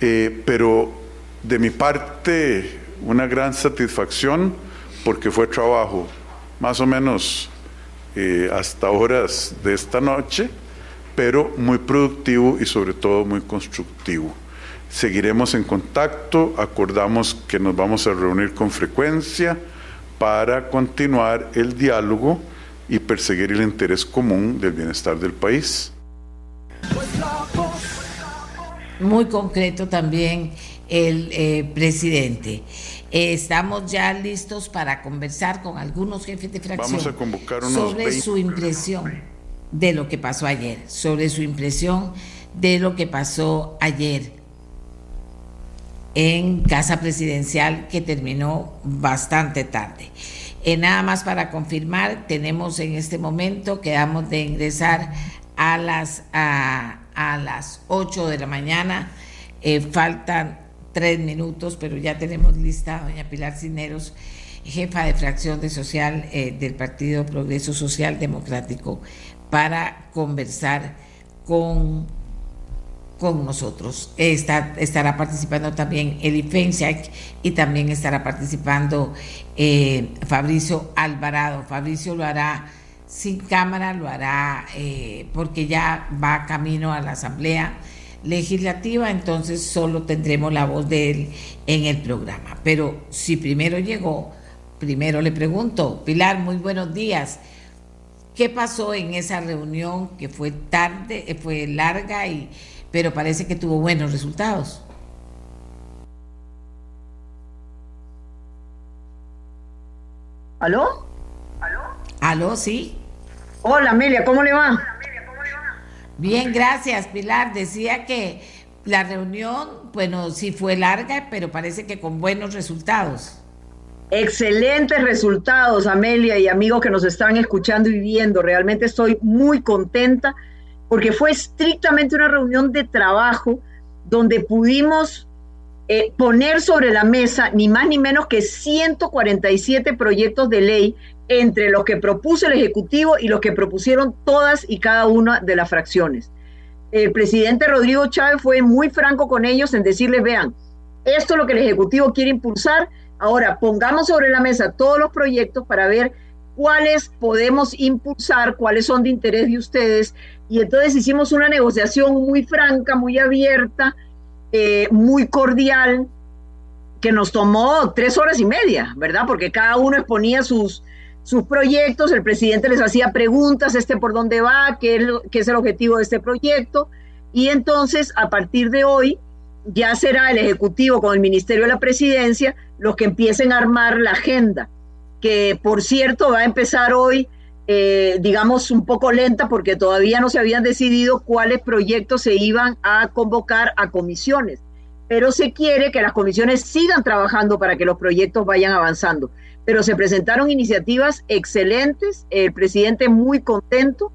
eh, pero de mi parte una gran satisfacción porque fue trabajo más o menos eh, hasta horas de esta noche pero muy productivo y sobre todo muy constructivo. Seguiremos en contacto, acordamos que nos vamos a reunir con frecuencia para continuar el diálogo y perseguir el interés común del bienestar del país. Muy concreto también el eh, presidente. Eh, estamos ya listos para conversar con algunos jefes de fracción sobre su impresión de lo que pasó ayer, sobre su impresión de lo que pasó ayer en Casa Presidencial que terminó bastante tarde. Eh, nada más para confirmar, tenemos en este momento, quedamos de ingresar a las, a, las 8 de la mañana, eh, faltan tres minutos, pero ya tenemos lista a doña Pilar Cineros, jefa de fracción de social eh, del Partido Progreso Social Democrático para conversar con, con nosotros. estará participando también Eli Fenchak y también estará participando eh, Fabricio Alvarado. Fabricio lo hará sin cámara, lo hará eh, porque ya va camino a la Asamblea Legislativa, entonces solo tendremos la voz de él en el programa. Pero si primero llegó, primero le pregunto, Pilar, muy buenos días. ¿Qué pasó en esa reunión que fue tarde, eh, fue larga, y, pero parece que tuvo buenos resultados? ¿Aló? Aló, sí. Hola Amelia, ¿cómo le va? Bien, gracias Pilar. Decía que la reunión, bueno, sí fue larga, pero parece que con buenos resultados. Excelentes resultados, Amelia y amigos que nos están escuchando y viendo. Realmente estoy muy contenta porque fue estrictamente una reunión de trabajo donde pudimos eh, poner sobre la mesa ni más ni menos que 147 proyectos de ley entre los que propuso el Ejecutivo y los que propusieron todas y cada una de las fracciones. El presidente Rodrigo Chávez fue muy franco con ellos en decirles, vean, esto es lo que el Ejecutivo quiere impulsar, ahora pongamos sobre la mesa todos los proyectos para ver cuáles podemos impulsar, cuáles son de interés de ustedes. Y entonces hicimos una negociación muy franca, muy abierta, eh, muy cordial, que nos tomó tres horas y media, ¿verdad? Porque cada uno exponía sus, sus proyectos, el presidente les hacía preguntas, este por dónde va, qué es, el objetivo de este proyecto, y entonces a partir de hoy ya será el Ejecutivo con el Ministerio de la Presidencia los que empiecen a armar la agenda, que por cierto va a empezar hoy, eh, digamos, un poco lenta porque todavía no se habían decidido cuáles proyectos se iban a convocar a comisiones, pero se quiere que las comisiones sigan trabajando para que los proyectos vayan avanzando pero se presentaron iniciativas excelentes, el presidente muy contento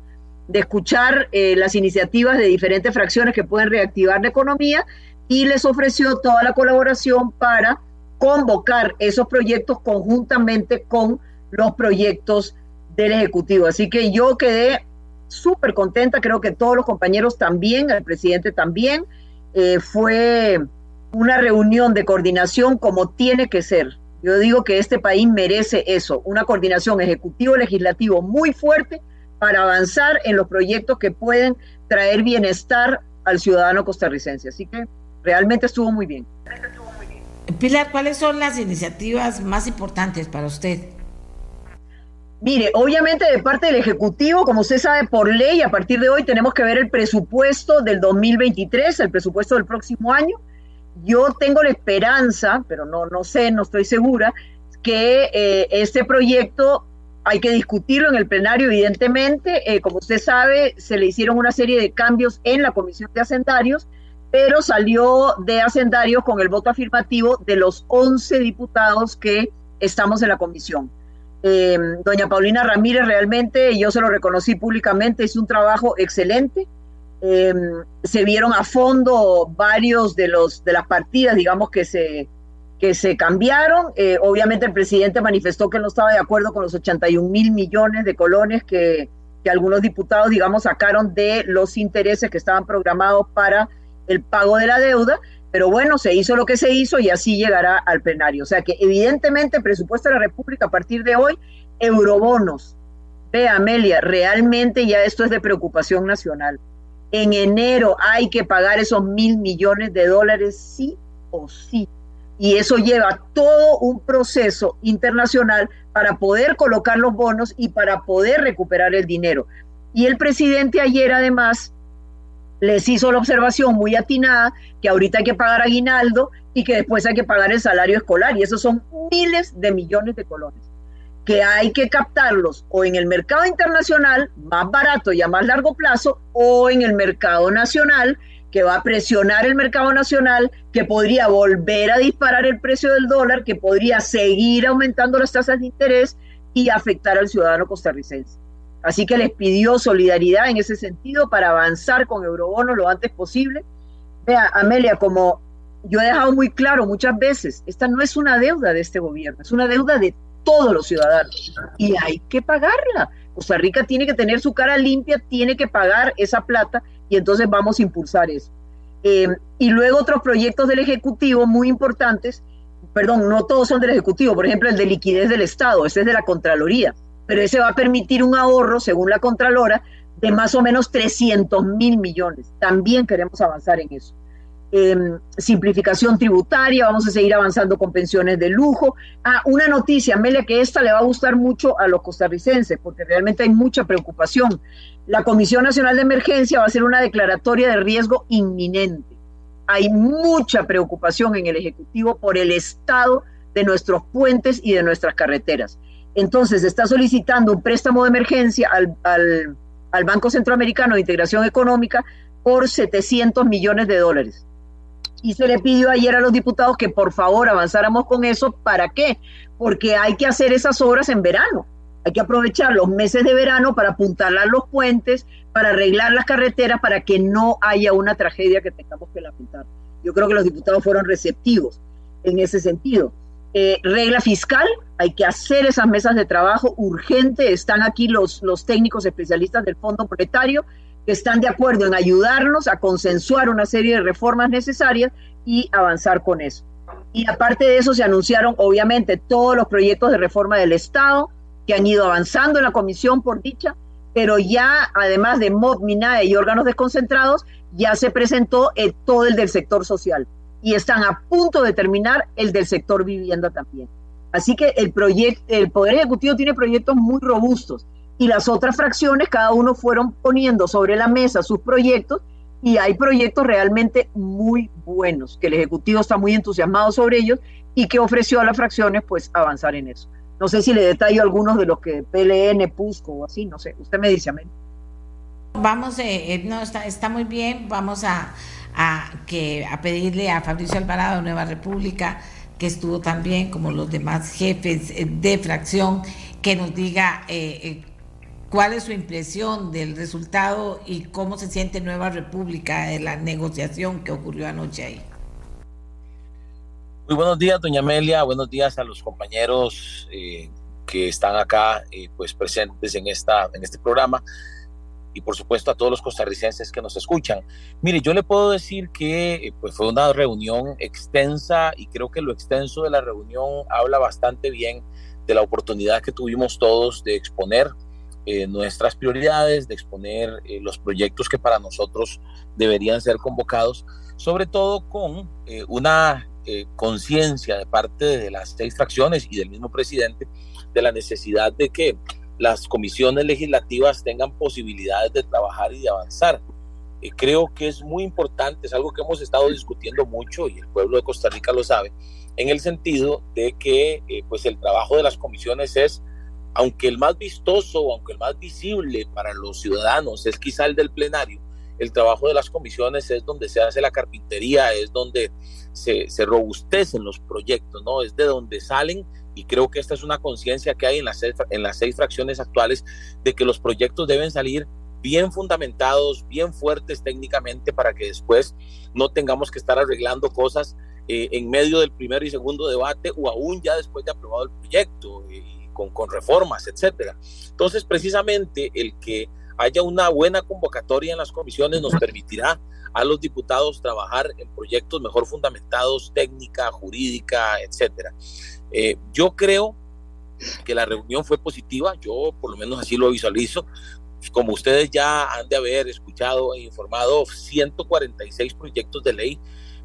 de escuchar eh, las iniciativas de diferentes fracciones que pueden reactivar la economía y les ofreció toda la colaboración para convocar esos proyectos conjuntamente con los proyectos del Ejecutivo. Así que yo quedé súper contenta, creo que todos los compañeros también, el presidente también. Eh, fue una reunión de coordinación como tiene que ser. Yo digo que este país merece eso, una coordinación ejecutivo-legislativo muy fuerte para avanzar en los proyectos que pueden traer bienestar al ciudadano costarricense. Así que realmente estuvo muy bien. Pilar, ¿cuáles son las iniciativas más importantes para usted? Mire, obviamente de parte del Ejecutivo, como usted sabe por ley, a partir de hoy tenemos que ver el presupuesto del 2023, el presupuesto del próximo año yo tengo la esperanza, pero no, no sé, no estoy segura, que eh, este proyecto hay que discutirlo en el plenario, evidentemente. Eh, como usted sabe, se le hicieron una serie de cambios en la Comisión de Hacendarios, pero salió de Hacendarios con el voto afirmativo de los 11 diputados que estamos en la comisión. Eh, doña Paulina Ramírez realmente, yo se lo reconocí públicamente, hizo un trabajo excelente. Em, se vieron a fondo varios de, los, de las partidas, digamos, que se, que se cambiaron. Eh, obviamente el presidente manifestó que no estaba de acuerdo con los 81 mil millones de colones que, que algunos diputados, digamos, sacaron de los intereses que estaban programados para el pago de la deuda, pero bueno, se hizo lo que se hizo y así llegará al plenario. O sea que evidentemente el presupuesto de la República a partir de hoy, eurobonos. Ve, Amelia, realmente ya esto es de preocupación nacional en enero hay que pagar esos mil millones de dólares sí o sí. Y eso lleva todo un proceso internacional para poder colocar los bonos y para poder recuperar el dinero. Y el presidente ayer además les hizo la observación muy atinada que ahorita hay que pagar aguinaldo y que después hay que pagar el salario escolar. Y esos son miles de millones de colones que hay que captarlos o en el mercado internacional, más barato y a más largo plazo, o en el mercado nacional, que va a presionar el mercado nacional, que podría volver a disparar el precio del dólar, que podría seguir aumentando las tasas de interés y afectar al ciudadano costarricense. Así que les pidió solidaridad en ese sentido para avanzar con eurobonos lo antes posible. Vea, Amelia, como yo he dejado muy claro muchas veces, esta no es una deuda de este gobierno, es una deuda de todos los ciudadanos y hay que pagarla. Costa Rica tiene que tener su cara limpia, tiene que pagar esa plata y entonces vamos a impulsar eso. Eh, y luego otros proyectos del Ejecutivo muy importantes, perdón, no todos son del Ejecutivo, por ejemplo el de liquidez del Estado, ese es de la Contraloría, pero ese va a permitir un ahorro, según la Contralora, de más o menos 300 mil millones. También queremos avanzar en eso. Em, simplificación tributaria, vamos a seguir avanzando con pensiones de lujo. Ah, una noticia, Amelia, que esta le va a gustar mucho a los costarricenses, porque realmente hay mucha preocupación. La Comisión Nacional de Emergencia va a hacer una declaratoria de riesgo inminente. Hay mucha preocupación en el Ejecutivo por el estado de nuestros puentes y de nuestras carreteras. Entonces está solicitando un préstamo de emergencia al, al, al Banco Centroamericano de Integración Económica por 700 millones de dólares. Y se le pidió ayer a los diputados que por favor avanzáramos con eso. ¿Para qué? Porque hay que hacer esas obras en verano. Hay que aprovechar los meses de verano para apuntalar los puentes, para arreglar las carreteras, para que no haya una tragedia que tengamos que lamentar. Yo creo que los diputados fueron receptivos en ese sentido. Eh, regla fiscal, hay que hacer esas mesas de trabajo urgente. Están aquí los, los técnicos especialistas del Fondo Monetario que están de acuerdo en ayudarnos a consensuar una serie de reformas necesarias y avanzar con eso. Y aparte de eso se anunciaron obviamente todos los proyectos de reforma del Estado que han ido avanzando en la comisión por dicha, pero ya además de MOB, MINAE y órganos desconcentrados, ya se presentó todo el del sector social y están a punto de terminar el del sector vivienda también. Así que el, el Poder Ejecutivo tiene proyectos muy robustos y las otras fracciones, cada uno fueron poniendo sobre la mesa sus proyectos y hay proyectos realmente muy buenos, que el Ejecutivo está muy entusiasmado sobre ellos y que ofreció a las fracciones pues avanzar en eso. No sé si le detallo algunos de los que PLN, PUSCO o así, no sé, usted me dice, amén. Vamos, eh, eh, no, está, está muy bien, vamos a, a, que, a pedirle a Fabricio Alvarado, Nueva República, que estuvo también como los demás jefes eh, de fracción, que nos diga cuál es su impresión del resultado y cómo se siente Nueva República de la negociación que ocurrió anoche ahí. Muy buenos días, doña Amelia. Buenos días a los compañeros eh, que están acá eh, pues presentes en, esta, en este programa y por supuesto a todos los costarricenses que nos escuchan. Mire, yo le puedo decir que eh, pues fue una reunión extensa y creo que lo extenso de la reunión habla bastante bien de la oportunidad que tuvimos todos de exponer eh, nuestras prioridades, de exponer eh, los proyectos que para nosotros deberían ser convocados, sobre todo con eh, una conciencia de parte de las seis fracciones y del mismo presidente de la necesidad de que las comisiones legislativas tengan posibilidades de trabajar y de avanzar. creo que es muy importante, es algo que hemos estado discutiendo mucho y el pueblo de Costa Rica lo sabe, en el sentido de que pues el trabajo de las comisiones es aunque el más vistoso, aunque el más visible para los ciudadanos es quizá el del plenario, el trabajo de las comisiones es donde se hace la carpintería, es donde se, robustecen los proyectos, ¿no? Es de donde salen y creo que esta es una conciencia que hay en las, seis, en las seis fracciones actuales de que los proyectos deben salir bien fundamentados, bien fuertes técnicamente para que después no tengamos que estar arreglando cosas eh, en medio del primer y segundo debate o aún ya después de aprobado el proyecto. Eh, con, con reformas, etcétera. Entonces, precisamente el que haya una buena convocatoria en las comisiones nos permitirá a los diputados trabajar en proyectos mejor fundamentados, técnica, jurídica, etcétera. Eh, yo creo que la reunión fue positiva, yo por lo menos así lo visualizo. Como ustedes ya han de haber escuchado e informado, 146 proyectos de ley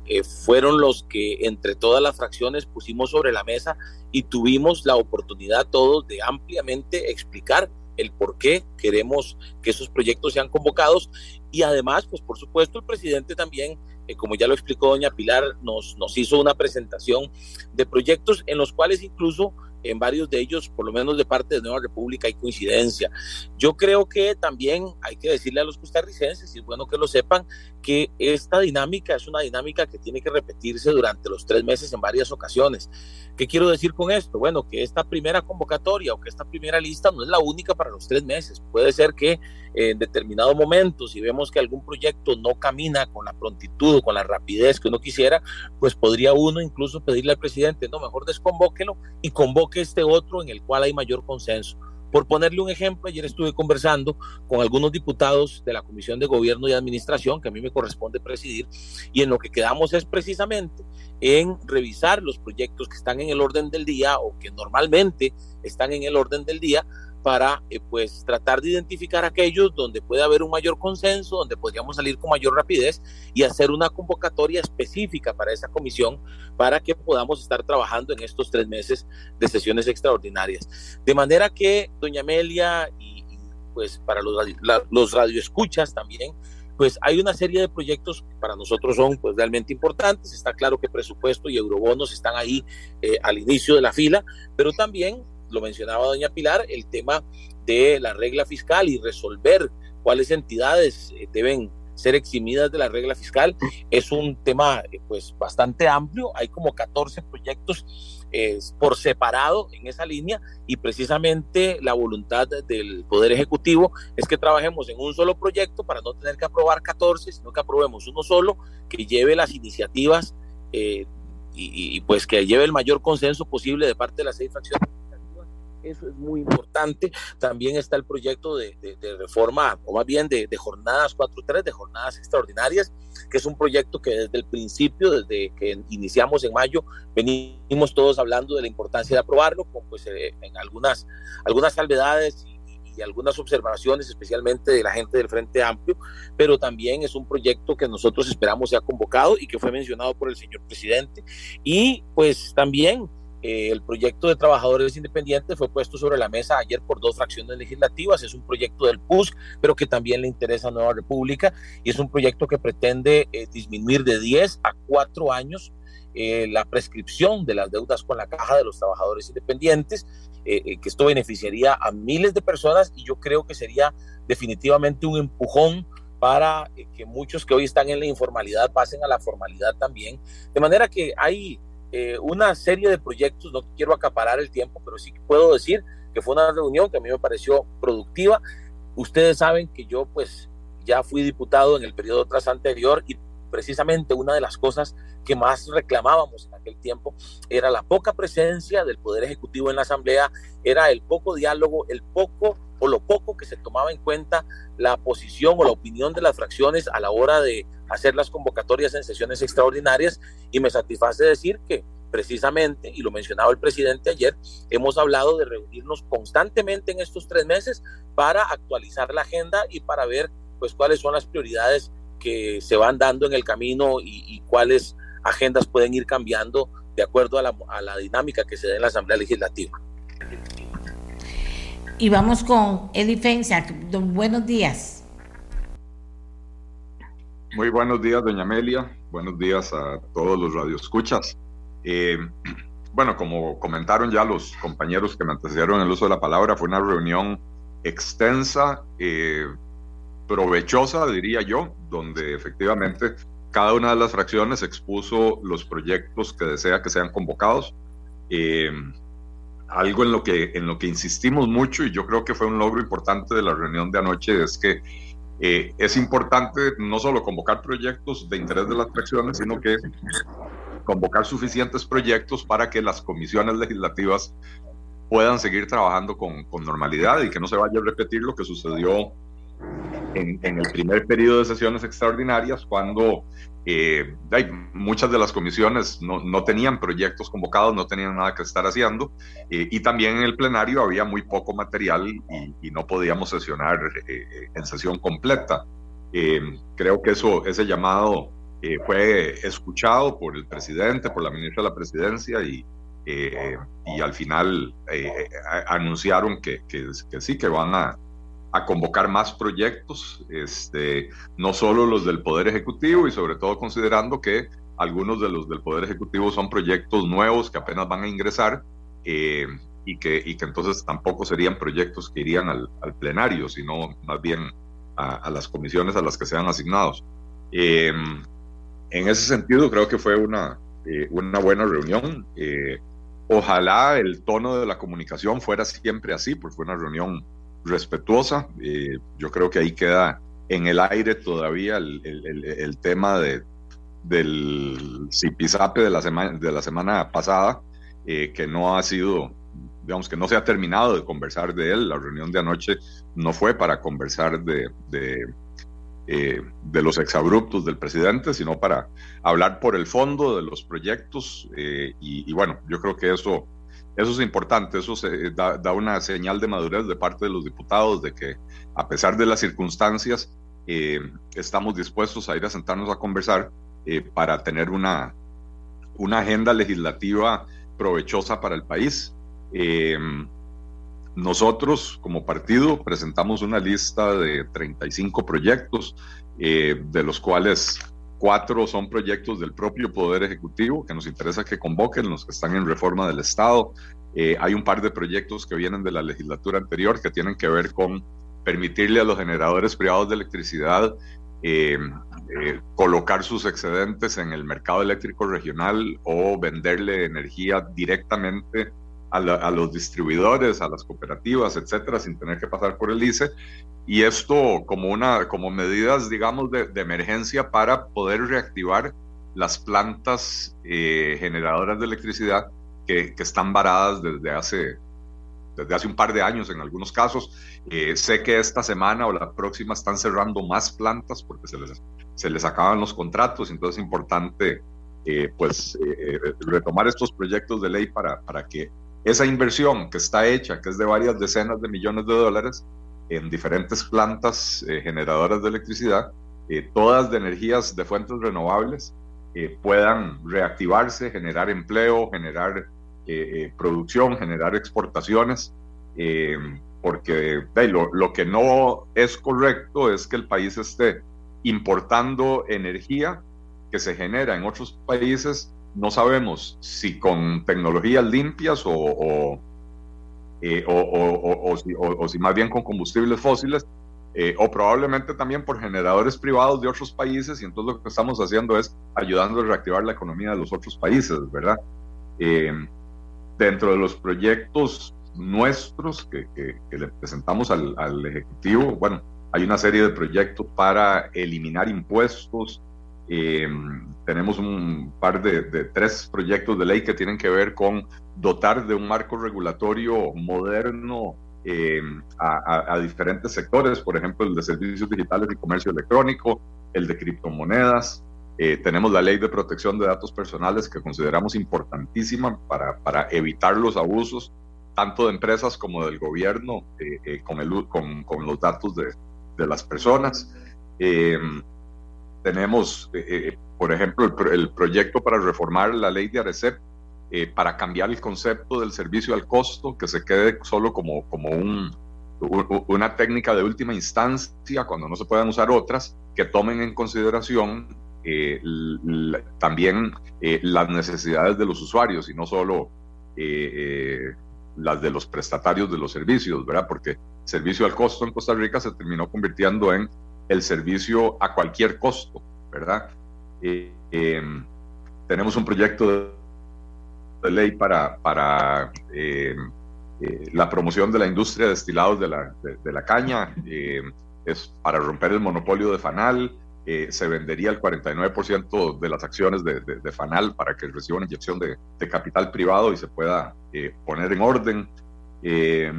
eh, fueron los que entre todas las fracciones pusimos sobre la mesa y tuvimos la oportunidad todos de ampliamente explicar el por qué queremos que esos proyectos sean convocados y además, pues por supuesto, el presidente también, eh, como ya lo explicó doña Pilar, nos, nos hizo una presentación de proyectos en los cuales incluso en varios de ellos, por lo menos de parte de Nueva República, hay coincidencia. Yo creo que también hay que decirle a los costarricenses, y es bueno que lo sepan, que esta dinámica es una dinámica que tiene que repetirse durante los tres meses en varias ocasiones. ¿Qué quiero decir con esto? Bueno, que esta primera convocatoria o que esta primera lista no es la única para los tres meses. Puede ser que en determinado momento, si vemos que algún proyecto no camina con la prontitud o con la rapidez que uno quisiera, pues podría uno incluso pedirle al presidente, no, mejor desconvóquelo y convoque este otro en el cual hay mayor consenso. Por ponerle un ejemplo, ayer estuve conversando con algunos diputados de la Comisión de Gobierno y Administración, que a mí me corresponde presidir, y en lo que quedamos es precisamente en revisar los proyectos que están en el orden del día o que normalmente están en el orden del día para eh, pues tratar de identificar aquellos donde puede haber un mayor consenso, donde podríamos salir con mayor rapidez y hacer una convocatoria específica para esa comisión para que podamos estar trabajando en estos tres meses de sesiones extraordinarias. De manera que, doña Amelia, y, pues para los, los radioescuchas también, pues hay una serie de proyectos que para nosotros son pues realmente importantes. Está claro que presupuesto y eurobonos están ahí eh, al inicio de la fila, pero también lo mencionaba doña Pilar, el tema de la regla fiscal y resolver cuáles entidades eh, deben ser eximidas de la regla fiscal. Es un tema eh, pues bastante amplio, hay como 14 proyectos eh, por separado en esa línea y precisamente la voluntad del Poder Ejecutivo es que trabajemos en un solo proyecto para no tener que aprobar 14, sino que aprobemos uno solo que lleve las iniciativas y, y, pues que lleve el mayor consenso posible de parte de las seis fracciones eso es muy importante. También está el proyecto de, reforma, o más bien de, jornadas 4.3, de jornadas extraordinarias, que es un proyecto que desde el principio, desde que iniciamos en mayo, venimos todos hablando de la importancia de aprobarlo, con pues eh, en algunas, algunas salvedades y, y algunas observaciones, especialmente de la gente del Frente Amplio, pero también es un proyecto que nosotros esperamos sea convocado y que fue mencionado por el señor presidente. Y pues también eh, el proyecto de trabajadores independientes fue puesto sobre la mesa ayer por dos fracciones legislativas. Es un proyecto del PUSC, pero que también le interesa a Nueva República y es un proyecto que pretende eh, disminuir de 10 a 4 años eh, la prescripción de las deudas con la caja de los trabajadores independientes, que esto beneficiaría a miles de personas y yo creo que sería definitivamente un empujón para que muchos que hoy están en la informalidad pasen a la formalidad también. De manera que hay eh, una serie de proyectos, no quiero acaparar el tiempo, pero sí puedo decir que fue una reunión que a mí me pareció productiva. Ustedes saben que yo pues ya fui diputado en el periodo tras anterior y precisamente una de las cosas que más reclamábamos en aquel tiempo era la poca presencia del Poder Ejecutivo en la Asamblea, era el poco diálogo, el poco o lo poco que se tomaba en cuenta la posición o la opinión de las fracciones a la hora de hacer las convocatorias en sesiones extraordinarias. Y me satisface decir que precisamente, y lo mencionaba el presidente ayer, hemos hablado de reunirnos constantemente en estos tres meses para actualizar la agenda y para ver pues cuáles son las prioridades que se van dando en el camino y, cuáles agendas pueden ir cambiando de acuerdo a la, a la dinámica que se da en la Asamblea Legislativa. Y vamos con Eli Fencia. Buenos días. Muy buenos días, doña Amelia. Buenos días a todos los radioescuchas. Eh, bueno, como comentaron ya los compañeros que me antecedieron el uso de la palabra, fue una reunión extensa, eh, provechosa, diría yo, donde efectivamente cada una de las fracciones expuso los proyectos que desea que sean convocados. Eh, algo en lo, que, en lo que insistimos mucho y yo creo que fue un logro importante de la reunión de anoche es que eh, es importante no solo convocar proyectos de interés de las fracciones, sino que convocar suficientes proyectos para que las comisiones legislativas puedan seguir trabajando con, con normalidad y que no se vaya a repetir lo que sucedió en, en, el primer periodo de sesiones extraordinarias, cuando eh, hay, muchas de las comisiones no, no, tenían proyectos convocados, no tenían nada que estar haciendo, eh, y también en el plenario había muy poco material y, no podíamos sesionar eh, en sesión completa. creo que eso, ese llamado fue escuchado por el presidente, por la ministra de la presidencia y, y al final anunciaron que, que, que sí, que van a, a convocar más proyectos, este, no solo los del Poder Ejecutivo y sobre todo considerando que algunos de los del Poder Ejecutivo son proyectos nuevos que apenas van a ingresar eh, y, que, y que entonces tampoco serían proyectos que irían al, plenario, sino más bien a, las comisiones a las que sean asignados. Eh, en ese sentido, creo que fue una, eh, una buena reunión. ojalá el tono de la comunicación fuera siempre así, porque fue una reunión respetuosa. Eh, yo creo que ahí queda en el aire todavía el, tema de, del zipizape de la, semana, de la semana pasada, eh, que no ha sido, digamos que no se ha terminado de conversar de él. La reunión de anoche no fue para conversar de, de, eh, los exabruptos del presidente, sino para hablar por el fondo de los proyectos. y bueno, yo creo que eso eso es importante, eso se, da, una señal de madurez de parte de los diputados de que a pesar de las circunstancias eh, estamos dispuestos a ir a sentarnos a conversar eh, para tener una, una agenda legislativa provechosa para el país. Eh, nosotros como partido presentamos una lista de 35 proyectos, de los cuales Cuatro son proyectos del propio Poder Ejecutivo que nos interesa que convoquen, los que están en reforma del Estado, hay un par de proyectos que vienen de la legislatura anterior que tienen que ver con permitirle a los generadores privados de electricidad eh, eh, colocar sus excedentes en el mercado eléctrico regional o venderle energía directamente a, los distribuidores, a las cooperativas, etcétera, sin tener que pasar por el ICE. Y esto como, una, como medidas, digamos, de, emergencia para poder reactivar las plantas eh, generadoras de electricidad que, que, están varadas desde hace desde hace un par de años en algunos casos. Eh, sé que esta semana o la próxima están cerrando más plantas porque se les, se les acaban los contratos, entonces es importante eh, pues eh, retomar estos proyectos de ley para, para que esa inversión que está hecha, que es de varias decenas de millones de dólares en diferentes plantas generadoras de electricidad, todas de energías de fuentes renovables, puedan reactivarse, generar empleo, generar eh, eh, producción, generar exportaciones, eh, porque lo, lo, que no es correcto es que el país esté importando energía que se genera en otros países, no sabemos si con tecnologías limpias o, o, o, si, o si, más bien con combustibles fósiles, o probablemente también por generadores privados de otros países, y entonces lo que estamos haciendo es ayudando a reactivar la economía de los otros países, ¿verdad? dentro de los proyectos nuestros que, le presentamos al, Ejecutivo, bueno, hay una serie de proyectos para eliminar impuestos. Eh, tenemos un par de, tres proyectos de ley que tienen que ver con dotar de un marco regulatorio moderno eh, a, a, diferentes sectores, por ejemplo, el de servicios digitales y comercio electrónico, el de criptomonedas, eh, tenemos la ley de protección de datos personales que consideramos importantísima para, para evitar los abusos, tanto de empresas como del gobierno, eh, eh, con, el, con, con, los datos de, de las personas. Tenemos, por ejemplo, el, el, proyecto para reformar la ley de ARECEP, para cambiar el concepto del servicio al costo, que se quede solo como, como un, una técnica de última instancia, cuando no se puedan usar otras, que tomen en consideración eh, también eh, las necesidades de los usuarios y no solo eh, las de los prestatarios de los servicios, ¿verdad? Porque servicio al costo en Costa Rica se terminó convirtiendo en el servicio a cualquier costo, ¿verdad? Em, tenemos un proyecto de, ley para, para em, la promoción de la industria de destilados de la, de la caña, es para romper el monopolio de Fanal, eh, se vendería el 49% de las acciones de, FANAL para que reciba una inyección de, capital privado y se pueda eh, poner en orden. Eh,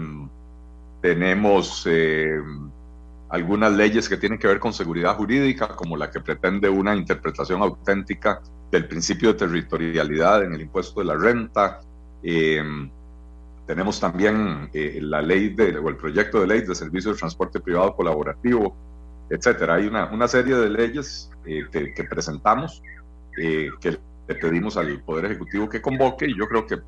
tenemos algunas leyes que tienen que ver con seguridad jurídica, como la que pretende una interpretación auténtica del principio de territorialidad en el impuesto de la renta. tenemos también la ley de, o el proyecto de ley de servicio de transporte privado colaborativo, etcétera. Hay una, una serie de leyes eh, que, presentamos eh, que le pedimos al Poder Ejecutivo que convoque y yo creo que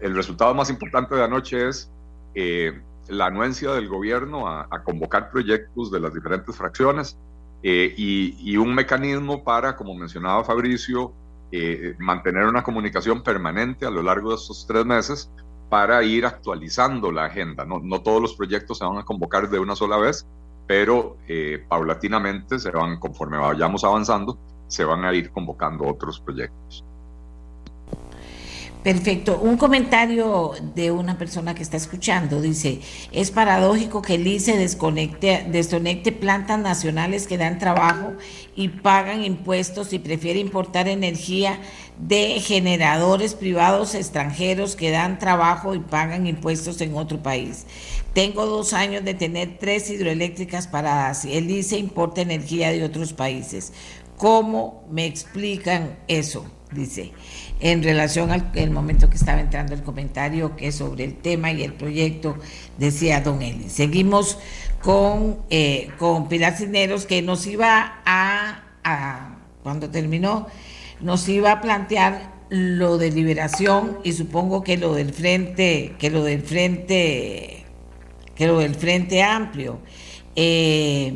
el, resultado más importante de anoche es eh, la anuencia del gobierno a, convocar proyectos de las diferentes fracciones y, y, un mecanismo para, como mencionaba Fabricio, mantener una comunicación permanente a lo largo de estos tres meses para ir actualizando la agenda. No, no todos los proyectos se van a convocar de una sola vez, pero eh, paulatinamente se van, conforme vayamos avanzando, se van a ir convocando otros proyectos. Perfecto. Un comentario de una persona que está escuchando dice, es paradójico que el ICE desconecte, plantas nacionales que dan trabajo y pagan impuestos y prefiere importar energía de generadores privados extranjeros que dan trabajo y pagan impuestos en otro país. Tengo dos años de tener tres hidroeléctricas paradas y el ICE importa energía de otros países. ¿Cómo me explican eso? Dice en relación al momento que estaba entrando el comentario que sobre el tema y el proyecto, decía don Eli. Seguimos con, eh, con Pilar Cineros, que nos iba a, a, cuando terminó, nos iba a plantear lo de liberación y supongo que lo del frente, que lo del frente, que lo del frente amplio. Eh,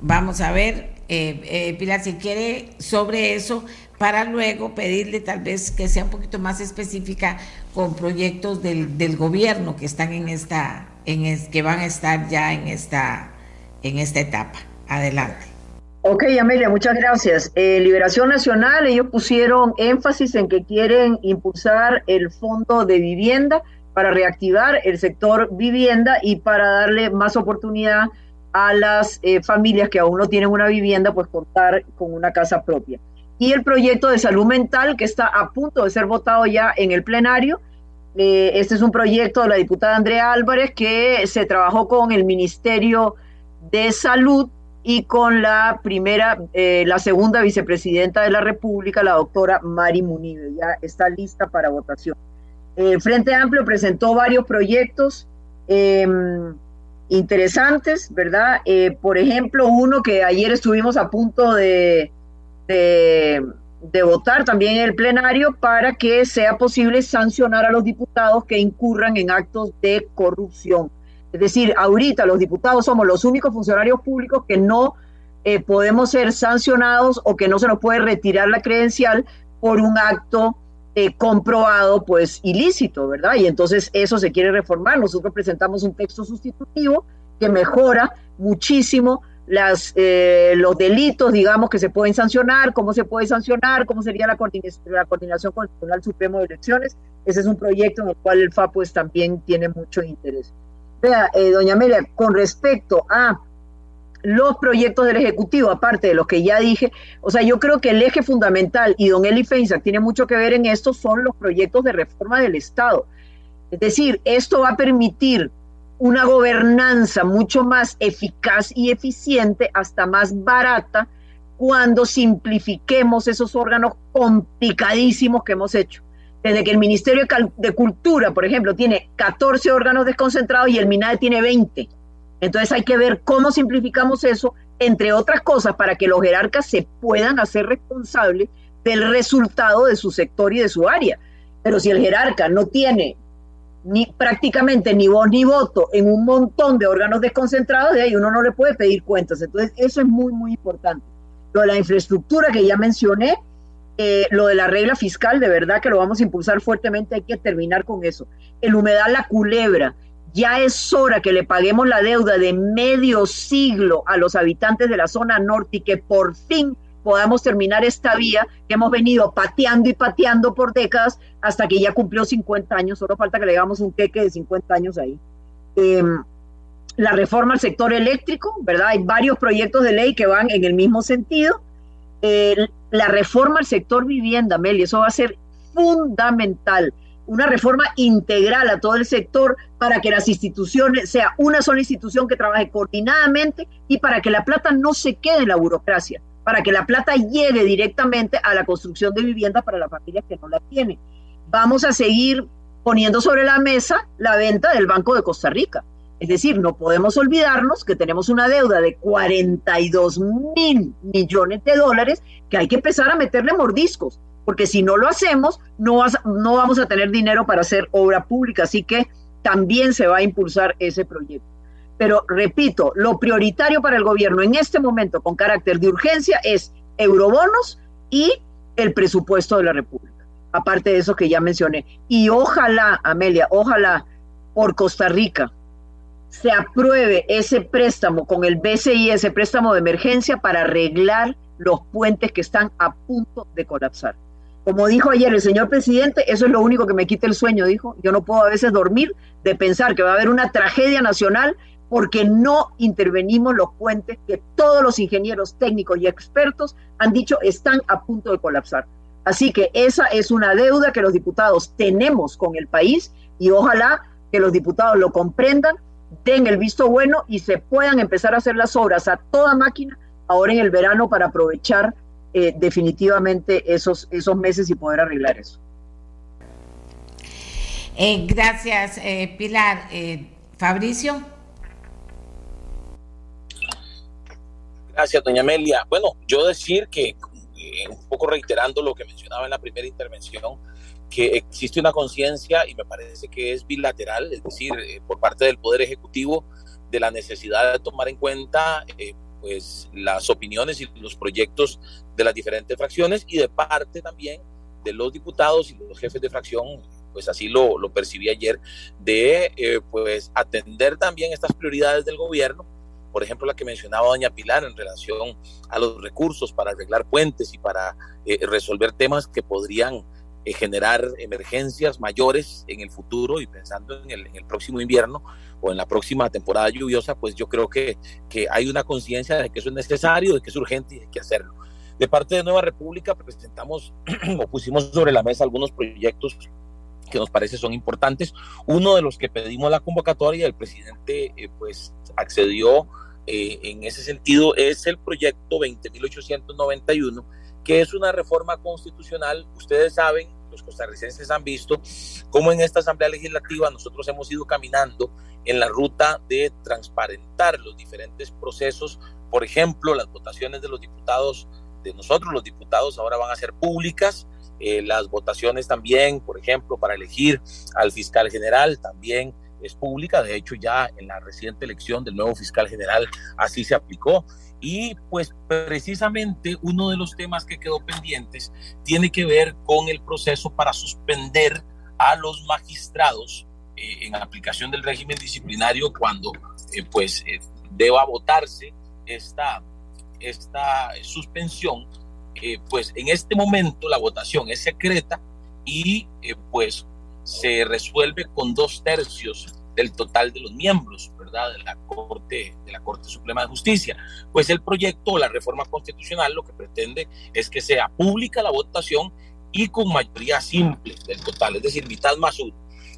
vamos a ver eh, eh, Pilar, si quiere, sobre eso, para luego pedirle tal vez que sea un poquito más específica con proyectos del, del gobierno que están en esta, en que van a estar ya en esta, en esta etapa. Adelante. Ok, Amelia, muchas gracias. Eh, Liberación Nacional, ellos pusieron énfasis en que quieren impulsar el fondo de vivienda para reactivar el sector vivienda y para darle más oportunidad a las eh, familias que aún no tienen una vivienda, pues contar con una casa propia. Y el proyecto de salud mental que está a punto de ser votado ya en el plenario. Eh, este es un proyecto de la diputada Andrea Álvarez que se trabajó con el Ministerio de Salud y con la primera, eh, la segunda vicepresidenta de la República, la doctora Mari Munive. Ya está lista para votación. Frente Amplio presentó varios proyectos. Em, interesantes, ¿verdad? Eh, por ejemplo, uno que ayer estuvimos a punto de, de, votar también en el plenario para que sea posible sancionar a los diputados que incurran en actos de corrupción. Es decir, ahorita los diputados somos los únicos funcionarios públicos que no eh, podemos ser sancionados o que no se nos puede retirar la credencial por un acto eh, comprobado, pues ilícito, ¿verdad? Y entonces eso se quiere reformar. Nosotros presentamos un texto sustitutivo que mejora muchísimo las, eh, los delitos, digamos, que se pueden sancionar, cómo se puede sancionar, cómo sería la, coordinación, la coordinación con el Tribunal Supremo de Elecciones. Ese es un proyecto en el cual el FA pues también tiene mucho interés. Vea, eh, doña Amelia, con respecto a los proyectos del Ejecutivo, aparte de los que ya dije, o sea, yo creo que el eje fundamental, y don Eli Feinsack tiene mucho que ver en esto, son los proyectos de reforma del Estado. Es decir, esto va a permitir una gobernanza mucho más eficaz y eficiente, hasta más barata, cuando simplifiquemos esos órganos complicadísimos que hemos hecho. Desde que el Ministerio de Cultura, por ejemplo, tiene 14 órganos desconcentrados y el MINADE tiene 20 entonces hay que ver cómo simplificamos eso, entre otras cosas, para que los jerarcas se puedan hacer responsables del resultado de su sector y de su área. Pero si el jerarca no tiene ni prácticamente ni voz ni voto en un montón de órganos desconcentrados, de ahí uno no le puede pedir cuentas. Entonces eso es muy, muy importante. Lo de la infraestructura que ya mencioné, eh, lo de la regla fiscal, de verdad que lo vamos a impulsar fuertemente, hay que terminar con eso. El humedal La Culebra, ya es hora que le paguemos la deuda de medio siglo a los habitantes de la zona norte y que por fin podamos terminar esta vía que hemos venido pateando y pateando por décadas hasta que ya cumplió 50 años. Solo falta que le hagamos un queque de 50 años ahí. Em, la reforma al sector eléctrico, ¿verdad? Hay varios proyectos de ley que van en el mismo sentido. la reforma al sector vivienda, Meli, eso va a ser fundamental una reforma integral a todo el sector para que las instituciones sea una sola institución que trabaje coordinadamente y para que la plata no se quede en la burocracia, para que la plata llegue directamente a la construcción de viviendas para las familias que no la tienen. Vamos a seguir poniendo sobre la mesa la venta del Banco de Costa Rica. Es decir, no podemos olvidarnos que tenemos una deuda de 42 mil millones de dólares que hay que empezar a meterle mordiscos porque si no lo hacemos, no, no vamos a tener dinero para hacer obra pública, así que también se va a impulsar ese proyecto. Pero repito, lo prioritario para el gobierno en este momento con carácter de urgencia es eurobonos y el presupuesto de la República, aparte de eso que ya mencioné. Y ojalá, Amelia, ojalá por Costa Rica se apruebe ese préstamo con el BCI, ese préstamo de emergencia para arreglar los puentes que están a punto de colapsar. Como dijo ayer el señor presidente, eso es lo único que me quita el sueño, dijo. Yo no puedo a veces dormir de pensar que va a haber una tragedia nacional porque no intervenimos los puentes que todos los ingenieros técnicos y expertos han dicho están a punto de colapsar. Así que esa es una deuda que los diputados tenemos con el país y ojalá que los diputados lo comprendan, den el visto bueno y se puedan empezar a hacer las obras a toda máquina ahora en el verano para aprovechar eh, definitivamente esos, esos meses y poder arreglar eso. Eh, gracias, eh, Pilar. Fabricio. Gracias, doña Amelia. Bueno, yo decir que, un poco reiterando lo que mencionaba en la primera intervención, que existe una conciencia, y me parece que es bilateral, es decir, por parte del Poder Ejecutivo, de la necesidad de tomar en cuenta pues las opiniones y los proyectos de las diferentes fracciones y de parte también de los diputados y los jefes de fracción, pues así lo, lo percibí ayer, de eh, pues atender también estas prioridades del gobierno, por ejemplo la que mencionaba doña Pilar en relación a los recursos para arreglar puentes y para eh, resolver temas que podrían eh, generar emergencias mayores en el futuro y pensando en el, en el, próximo invierno o en la próxima temporada lluviosa, pues yo creo que, que hay una conciencia de que eso es necesario, de que es urgente y hay que hacerlo. De parte de Nueva República presentamos o pusimos sobre la mesa algunos proyectos que nos parece son importantes. Uno de los que pedimos la convocatoria, el presidente eh, pues accedió eh, en ese sentido, es el proyecto 20.891, que es una reforma constitucional. Ustedes saben, los costarricenses han visto cómo en esta Asamblea Legislativa nosotros hemos ido caminando en la ruta de transparentar los diferentes procesos. Por ejemplo, las votaciones de los diputados de nosotros, los diputados, ahora van a ser públicas. Eh, las votaciones también, por ejemplo, para elegir al fiscal general, también es pública. De hecho, ya en la reciente elección del nuevo fiscal general así se aplicó. Y pues precisamente uno de los temas que quedó pendientes tiene que ver con el proceso para suspender a los magistrados eh, en aplicación del régimen disciplinario cuando eh, pues eh, deba votarse esta, esta suspensión, eh, pues en este momento la votación es secreta y pues se resuelve con dos tercios del total de los miembros, ¿verdad? De la Corte, de la Corte Suprema de Justicia. Pues el proyecto, la reforma constitucional, lo que pretende es que sea pública la votación y con mayoría simple del total, es decir, mitad más uno.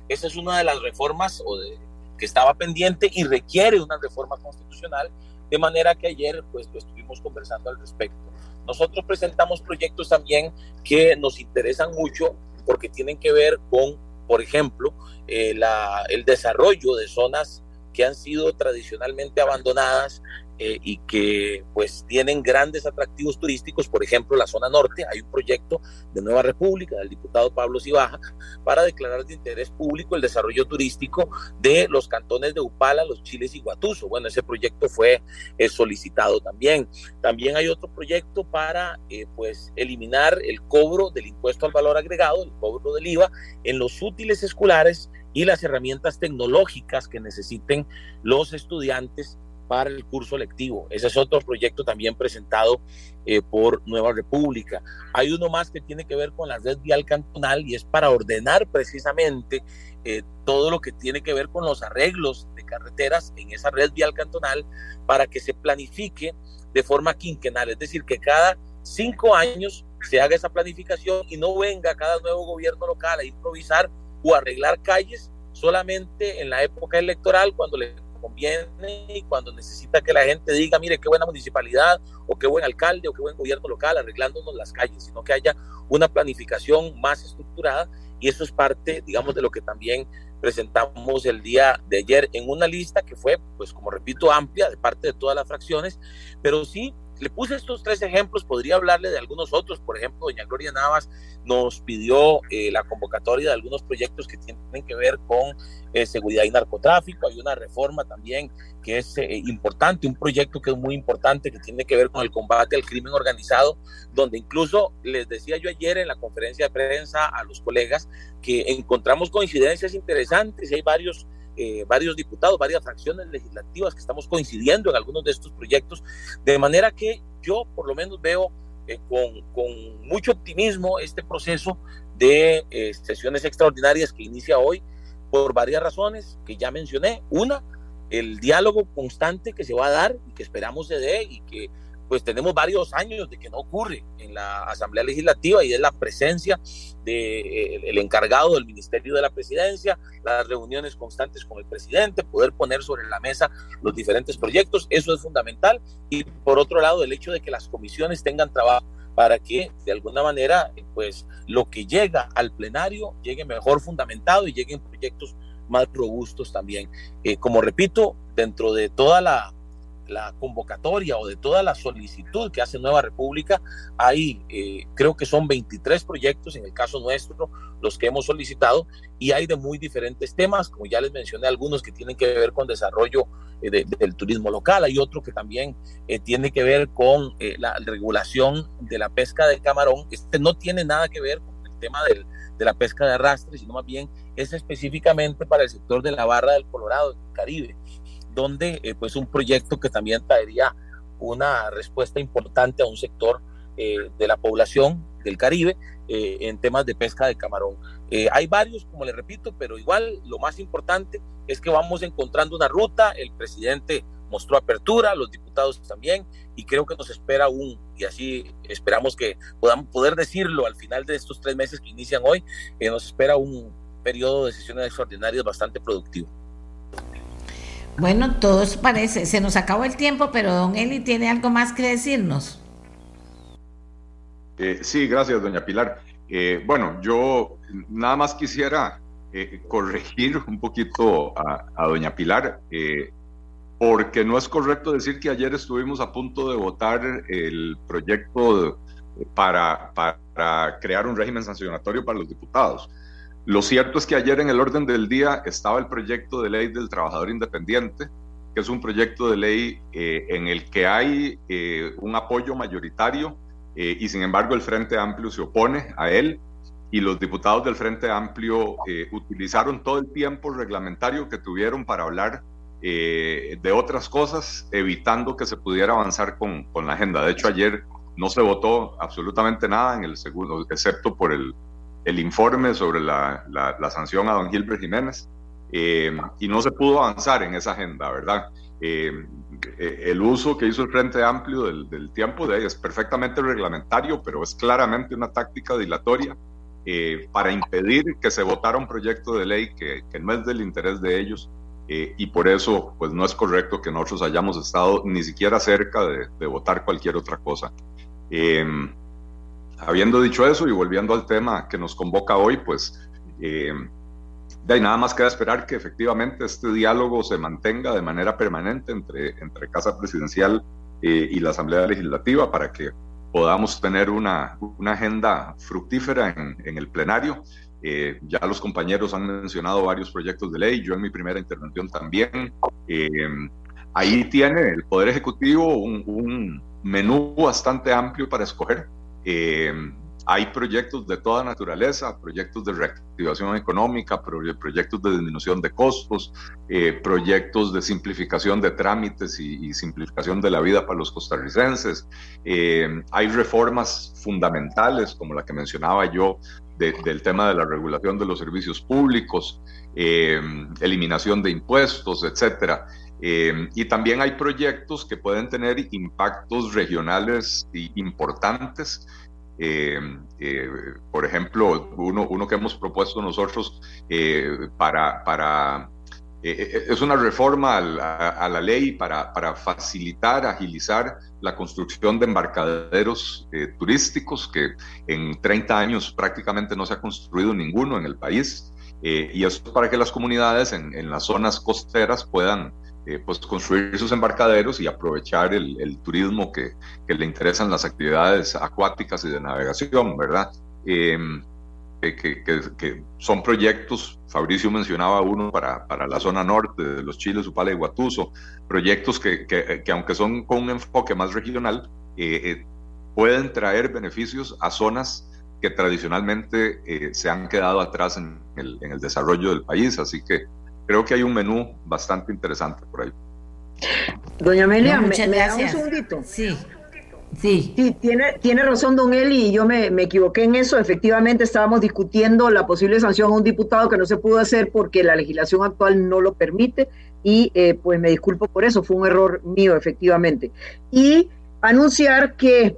Esa es una de las reformas o de, que estaba pendiente y requiere una reforma constitucional de manera que ayer pues lo estuvimos conversando al respecto. Nosotros presentamos proyectos también que nos interesan mucho porque tienen que ver con, por ejemplo, eh, la, el desarrollo de zonas que han sido tradicionalmente abandonadas eh, y que pues tienen grandes atractivos turísticos, por ejemplo la zona norte, hay un proyecto de Nueva República del diputado Pablo Cibaja para declarar de interés público el desarrollo turístico de los cantones de Upala, Los Chiles y Guatuso. Bueno, ese proyecto fue eh, solicitado también. También hay otro proyecto para eh, pues eliminar el cobro del impuesto al valor agregado, el cobro del IVA en los útiles escolares y las herramientas tecnológicas que necesiten los estudiantes para el curso lectivo. Ese es otro proyecto también presentado eh, por Nueva República. Hay uno más que tiene que ver con la red vial cantonal y es para ordenar precisamente eh, todo lo que tiene que ver con los arreglos de carreteras en esa red vial cantonal para que se planifique de forma quinquenal, es decir, que cada cinco años se haga esa planificación y no venga cada nuevo gobierno local a improvisar o arreglar calles solamente en la época electoral cuando le conviene y cuando necesita que la gente diga, mire, qué buena municipalidad o qué buen alcalde o qué buen gobierno local arreglándonos las calles, sino que haya una planificación más estructurada y eso es parte, digamos, de lo que también presentamos el día de ayer en una lista que fue, pues como repito, amplia de parte de todas las fracciones, pero sí le puse estos tres ejemplos, podría hablarle de algunos otros. Por ejemplo, doña Gloria Navas nos pidió eh, la convocatoria de algunos proyectos que tienen que ver con eh, seguridad y narcotráfico. Hay una reforma también que es eh, importante, un proyecto que es muy importante, que tiene que ver con el combate al crimen organizado, donde incluso les decía yo ayer en la conferencia de prensa a los colegas que encontramos coincidencias interesantes hay varios eh, varios diputados, varias fracciones legislativas que estamos coincidiendo en algunos de estos proyectos, de manera que yo por lo menos veo eh, con, mucho optimismo este proceso de eh, sesiones extraordinarias que inicia hoy por varias razones que ya mencioné. Una, el diálogo constante que se va a dar y que esperamos se dé y que pues tenemos varios años de que no ocurre en la Asamblea Legislativa y es la presencia del de, eh, el encargado del Ministerio de la Presidencia, las reuniones constantes con el presidente, poder poner sobre la mesa los diferentes proyectos, eso es fundamental. Y por otro lado, el hecho de que las comisiones tengan trabajo para que de alguna manera pues lo que llega al plenario llegue mejor fundamentado y lleguen proyectos más robustos también. Eh, como repito, dentro de toda la la convocatoria o de toda la solicitud que hace Nueva República, hay, eh, creo que son 23 proyectos en el caso nuestro, los que hemos solicitado, y hay de muy diferentes temas, como ya les mencioné, algunos que tienen que ver con desarrollo eh, del turismo local, hay otro que también eh, tiene que ver con la regulación de la pesca de camarón. Este no tiene nada que ver con el tema del, de la pesca de arrastre, sino más bien es específicamente para el sector de la barra del Colorado, del Caribe donde eh, pues un proyecto que también traería una respuesta importante a un sector eh, de la población del Caribe eh, en temas de pesca de camarón. hay varios, como le repito, pero igual lo más importante es que vamos encontrando una ruta, el presidente mostró apertura, los diputados también, y creo que nos espera un, y así esperamos que podamos poder decirlo al final de estos tres meses que inician hoy, nos espera un periodo de sesiones extraordinarias bastante productivo. Bueno, todo eso parece, se nos acabó el tiempo, pero don Eli tiene algo más que decirnos. Eh, sí, gracias, doña Pilar. Eh, bueno, yo nada más quisiera eh, corregir un poquito a, doña Pilar, porque no es correcto decir que ayer estuvimos a punto de votar el proyecto para, para crear un régimen sancionatorio para los diputados. Lo cierto es que ayer en el orden del día estaba el proyecto de ley del trabajador independiente, que es un proyecto de ley eh, en el que hay eh, un apoyo mayoritario eh, y sin embargo el Frente Amplio se opone a él y los diputados del Frente Amplio utilizaron todo el tiempo reglamentario que tuvieron para hablar de otras cosas, evitando que se pudiera avanzar con, con la agenda. De hecho, ayer no se votó absolutamente nada en el segundo, excepto por el el informe sobre la, la, sanción a don Gilbert Jiménez eh, y no se pudo avanzar en esa agenda, ¿verdad? Eh, eh, el uso que hizo el Frente Amplio del, tiempo de ahí es perfectamente reglamentario, pero es claramente una táctica dilatoria para impedir que se votara un proyecto de ley que, que no es del interés de ellos y por eso pues no es correcto que nosotros hayamos estado ni siquiera cerca de, de votar cualquier otra cosa. Habiendo dicho eso y volviendo al tema que nos convoca hoy, pues eh, de nada más queda esperar que efectivamente este diálogo se mantenga de manera permanente entre, entre Casa Presidencial eh, y la Asamblea Legislativa para que podamos tener una, una agenda fructífera en, el plenario. Eh, ya los compañeros han mencionado varios proyectos de ley, yo en mi primera intervención también. ahí tiene el Poder Ejecutivo un menú bastante amplio para escoger. Eh, hay proyectos de toda naturaleza, proyectos de reactivación económica, proyectos de disminución de costos, eh, proyectos de simplificación de trámites y, simplificación de la vida para los costarricenses. Eh, hay reformas fundamentales, como la que mencionaba yo, del tema de la regulación de los servicios públicos, eliminación de impuestos, etcétera. Y también hay proyectos que pueden tener impactos regionales importantes eh, eh, por ejemplo, uno, uno que hemos propuesto nosotros eh, para, para es una reforma a la, ley para, para, facilitar, agilizar la construcción de embarcaderos turísticos, que en 30 años prácticamente no se ha construido ninguno en el país. y esto para que las comunidades en, en las zonas costeras puedan eh, pues construir sus embarcaderos y aprovechar el, turismo que, que, le interesan las actividades acuáticas y de navegación, ¿verdad? Em, que, que, son proyectos, Fabricio mencionaba uno para, para la zona norte de los chiles, Upala y Guatuso, proyectos que, aunque son con un enfoque más regional, eh, eh, pueden traer beneficios a zonas que tradicionalmente se han quedado atrás en el, en el desarrollo del país. Así que creo que hay un menú bastante interesante por ahí. Doña Amelia, me, da un segundito. Sí. Sí. sí, tiene, tiene razón don Eli y yo me, equivoqué en eso. Efectivamente estábamos discutiendo la posible sanción a un diputado que no se pudo hacer porque la legislación actual no lo permite y eh, pues me disculpo por eso, fue un error mío efectivamente. Y anunciar que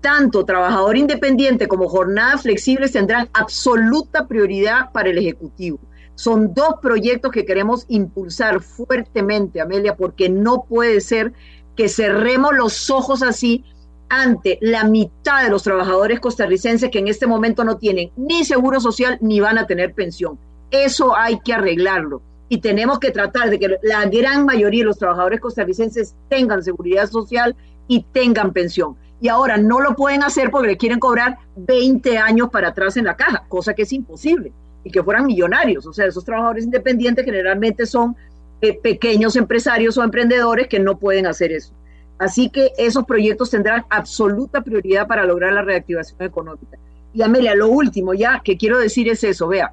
tanto trabajador independiente como jornadas flexibles tendrán absoluta prioridad para el Ejecutivo. Son dos proyectos que queremos impulsar fuertemente, Amelia, porque no puede ser que cerremos los ojos así ante la mitad de los trabajadores costarricenses que en este momento no tienen ni seguro social ni van a tener pensión. Eso hay que arreglarlo. y tenemos que tratar de que la gran mayoría de los trabajadores costarricenses tengan seguridad social y tengan pensión. Y ahora no lo pueden hacer porque le quieren cobrar 20 años para atrás en la caja, cosa que es imposible, y que fueran millonarios. O sea, esos trabajadores independientes generalmente son eh, pequeños empresarios o emprendedores que no pueden hacer eso. Así que esos proyectos tendrán absoluta prioridad para lograr la reactivación económica. Y Amelia, lo último ya que quiero decir es eso, vea,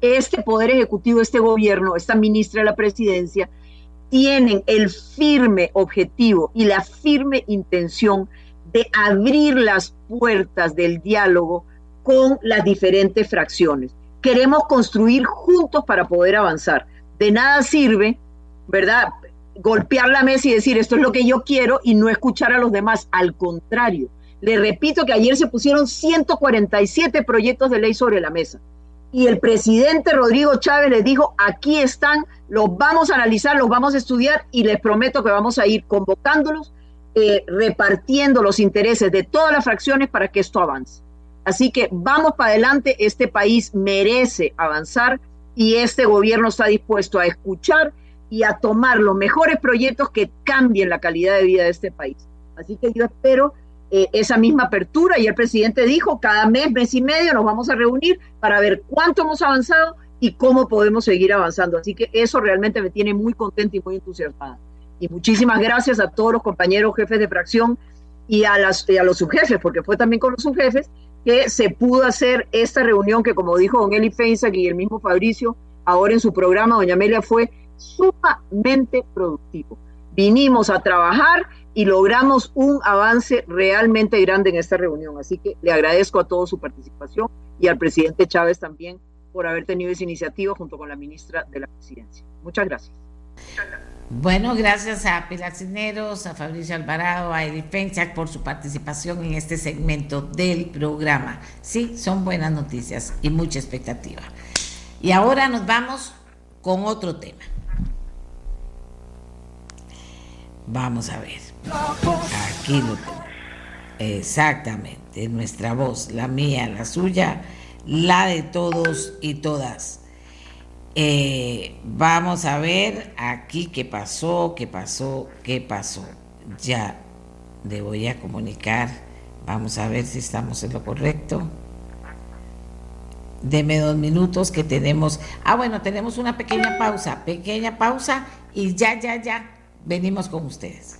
este Poder Ejecutivo, este gobierno, esta ministra de la Presidencia, tienen el firme objetivo y la firme intención de abrir las puertas del diálogo con las diferentes fracciones. Queremos construir juntos para poder avanzar. De nada sirve, ¿verdad? Golpear la mesa y decir esto es lo que yo quiero y no escuchar a los demás. Al contrario, le repito que ayer se pusieron 147 proyectos de ley sobre la mesa y el presidente Rodrigo Chávez les dijo, aquí están, los vamos a analizar, los vamos a estudiar y les prometo que vamos a ir convocándolos, eh, repartiendo los intereses de todas las fracciones para que esto avance. Así que vamos para adelante, este país merece avanzar y este gobierno está dispuesto a escuchar y a tomar los mejores proyectos que cambien la calidad de vida de este país. Así que yo espero eh, esa misma apertura y el presidente dijo, cada mes, mes y medio nos vamos a reunir para ver cuánto hemos avanzado y cómo podemos seguir avanzando. Así que eso realmente me tiene muy contenta y muy entusiasmada. Y muchísimas gracias a todos los compañeros jefes de fracción y a, las, a los subjefes, porque fue también con los subjefes que se pudo hacer esta reunión que, como dijo don Eli Feinsack y el mismo Fabricio, ahora en su programa, doña Amelia, fue sumamente productivo. Vinimos a trabajar y logramos un avance realmente grande en esta reunión. Así que le agradezco a todos su participación y al presidente Chávez también por haber tenido esa iniciativa junto con la ministra de la Presidencia. Muchas gracias. Bueno, gracias a Pilar Cineros, a Fabricio Alvarado, a Eli Fenchak por su participación en este segmento del programa. Sí, son buenas noticias y mucha expectativa. Y ahora nos vamos con otro tema. Vamos a ver. Aquí lo tengo. Exactamente, nuestra voz, la mía, la suya, la de todos y todas. Eh, vamos a ver aquí qué pasó, qué pasó, qué pasó. Ya le voy a comunicar. Vamos a ver si estamos en lo correcto. Deme dos minutos que tenemos. Ah, bueno, tenemos una pequeña pausa, pequeña pausa y ya, ya, ya venimos con ustedes.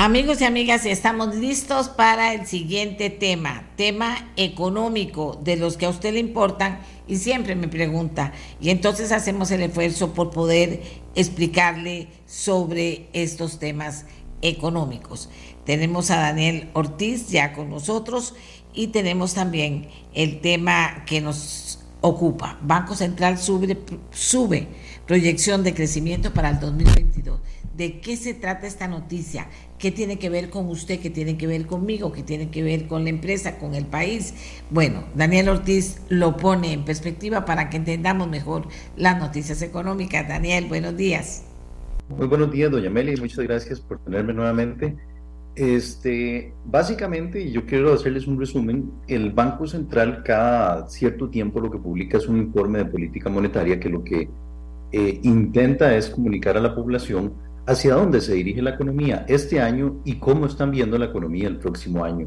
Amigos y amigas, estamos listos para el siguiente tema, tema económico, de los que a usted le importan y siempre me pregunta. Y entonces hacemos el esfuerzo por poder explicarle sobre estos temas económicos. Tenemos a Daniel Ortiz ya con nosotros y tenemos también el tema que nos ocupa. Banco Central sube, sube proyección de crecimiento para el 2022. ¿De qué se trata esta noticia? ¿Qué tiene que ver con usted? ¿Qué tiene que ver conmigo? ¿Qué tiene que ver con la empresa, con el país? Bueno, Daniel Ortiz lo pone en perspectiva para que entendamos mejor las noticias económicas. Daniel, buenos días. Muy buenos días, doña Meli, muchas gracias por tenerme nuevamente. Este, básicamente, yo quiero hacerles un resumen, el Banco Central cada cierto tiempo lo que publica es un informe de política monetaria que lo que eh, intenta es comunicar a la población hacia dónde se dirige la economía este año y cómo están viendo la economía el próximo año.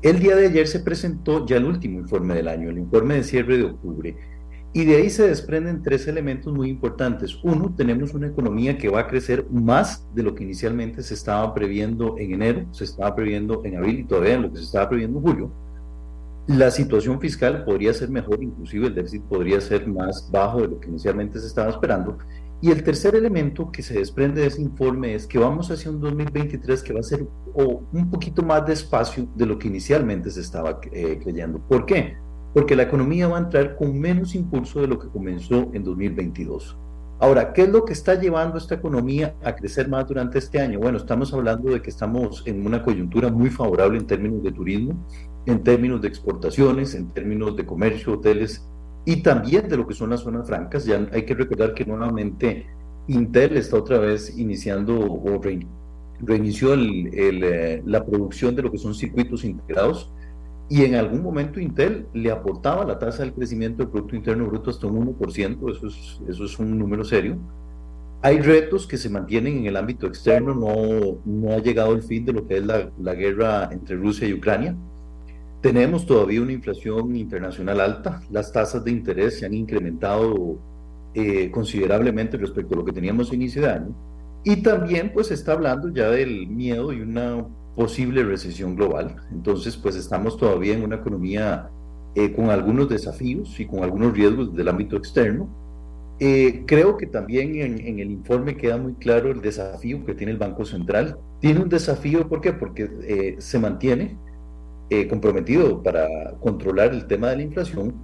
El día de ayer se presentó ya el último informe del año, el informe de cierre de octubre, y de ahí se desprenden tres elementos muy importantes. Uno, tenemos una economía que va a crecer más de lo que inicialmente se estaba previendo en enero, se estaba previendo en abril y todavía en lo que se estaba previendo en julio la situación fiscal podría ser mejor, inclusive el déficit podría ser más bajo de lo que inicialmente se estaba esperando. Y el tercer elemento que se desprende de ese informe es que vamos hacia un 2023 que va a ser un poquito más despacio de lo que inicialmente se estaba eh, creyendo. ¿Por qué? Porque la economía va a entrar con menos impulso de lo que comenzó en 2022. Ahora, ¿qué es lo que está llevando esta economía a crecer más durante este año? Bueno, estamos hablando de que estamos en una coyuntura muy favorable en términos de turismo, en términos de exportaciones, en términos de comercio, hoteles y también de lo que son las zonas francas. Ya hay que recordar que nuevamente Intel está otra vez iniciando o reinició el, eh, la producción de lo que son circuitos integrados y en algún momento Intel le aportaba la tasa del crecimiento del Producto Interno Bruto hasta un 1%, eso es, eso es un número serio. Hay retos que se mantienen en el ámbito externo, no, no ha llegado el fin de lo que es la, la guerra entre Rusia y Ucrania. Tenemos todavía una inflación internacional alta, las tasas de interés se han incrementado eh, considerablemente respecto a lo que teníamos a inicio de año. Y también pues se está hablando ya del miedo y una posible recesión global. Entonces, pues estamos todavía en una economía eh, con algunos desafíos y con algunos riesgos del ámbito externo. Eh, creo que también en, el informe queda muy claro el desafío que tiene el Banco Central. Tiene un desafío, ¿por qué? Porque eh, se mantiene comprometido para controlar el tema de la inflación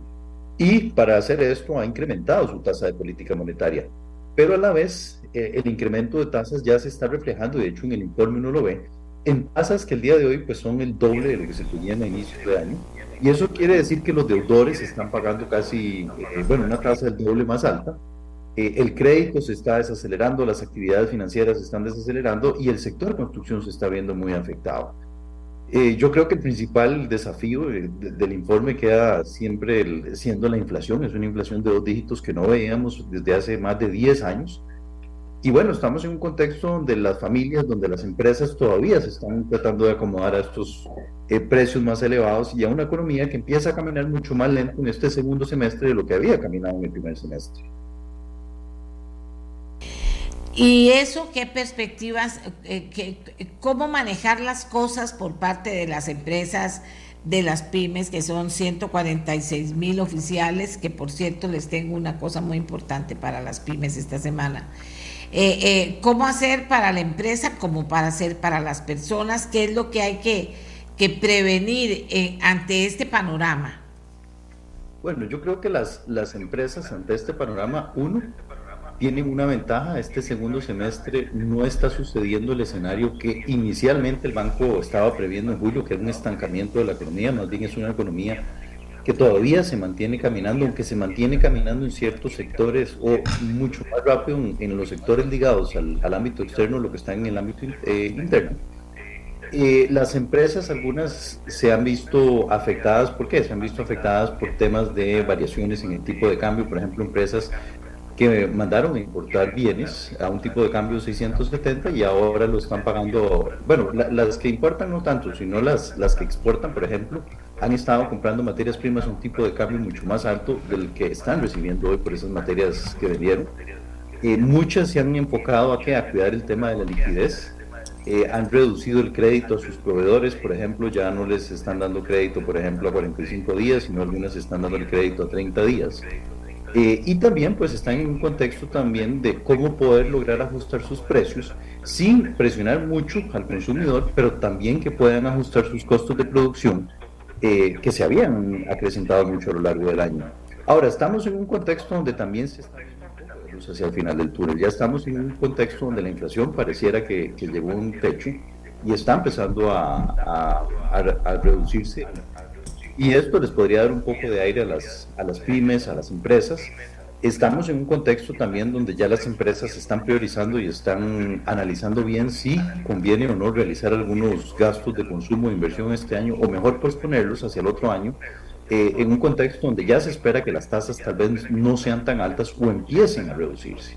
y para hacer esto ha incrementado su tasa de política monetaria. Pero a la vez, el incremento de tasas ya se está reflejando, de hecho en el informe uno lo ve, en tasas que el día de hoy pues son el doble de lo que se tenían a inicio de año. Y eso quiere decir que los deudores están pagando casi, eh, bueno, una tasa del doble más alta. Eh, el crédito se está desacelerando, las actividades financieras se están desacelerando y el sector de construcción se está viendo muy afectado. Eh, yo creo que el principal desafío del informe queda siempre siendo la inflación. Es una inflación de dos dígitos que no veíamos desde hace más de 10 años y bueno, estamos en un contexto donde las familias, donde las empresas todavía se están tratando de acomodar a estos eh, precios más elevados y a una economía que empieza a caminar mucho más lento en este segundo semestre de lo que había caminado en el primer semestre. ¿Y eso qué perspectivas, eh, cómo manejar las cosas por parte de las empresas, de las pymes, que son 146 mil oficiales, que por cierto les tengo una cosa muy importante para las pymes esta semana? Eh, eh, cómo hacer para la empresa como para hacer para las personas, qué es lo que hay que, prevenir eh, ante este panorama. Bueno, yo creo que las, las empresas ante este panorama, uno, tienen una ventaja. Este segundo semestre no está sucediendo el escenario que inicialmente el banco estaba previendo en julio, que era un estancamiento de la economía, más bien es una economía que todavía se mantiene caminando, aunque se mantiene caminando en ciertos sectores o mucho más rápido en, los sectores ligados al, ámbito externo, lo que está en el ámbito eh, interno. Eh, las empresas, algunas se han visto afectadas, ¿por qué? Se han visto afectadas por temas de variaciones en el tipo de cambio, por ejemplo, empresas que mandaron a importar bienes a un tipo de cambio 670 y ahora lo están pagando, bueno, las que importan no tanto, sino las, las que exportan, por ejemplo, han estado comprando materias primas a un tipo de cambio mucho más alto del que están recibiendo hoy por esas materias que vendieron. Eh, muchas se han enfocado a, que, a cuidar el tema de la liquidez, eh, han reducido el crédito a sus proveedores, por ejemplo, ya no les están dando crédito, por ejemplo, a 45 días, sino algunas están dando el crédito a 30 días. Eh, y también pues están en un contexto también de cómo poder lograr ajustar sus precios sin presionar mucho al consumidor, pero también que puedan ajustar sus costos de producción eh, que se habían acrecentado mucho a lo largo del año. Ahora estamos en un contexto donde también se está luz hacia el final del túnel. Ya estamos en un contexto donde la inflación pareciera que, que llegó a un techo y está empezando a reducirse y esto les podría dar un poco de aire a las, a las pymes, a las empresas. Estamos en un contexto también donde ya las empresas están priorizando y están analizando bien si conviene o no realizar algunos gastos de consumo e inversión este año o mejor posponerlos hacia el otro año eh, en un contexto donde ya se espera que las tasas tal vez no sean tan altas o empiecen a reducirse.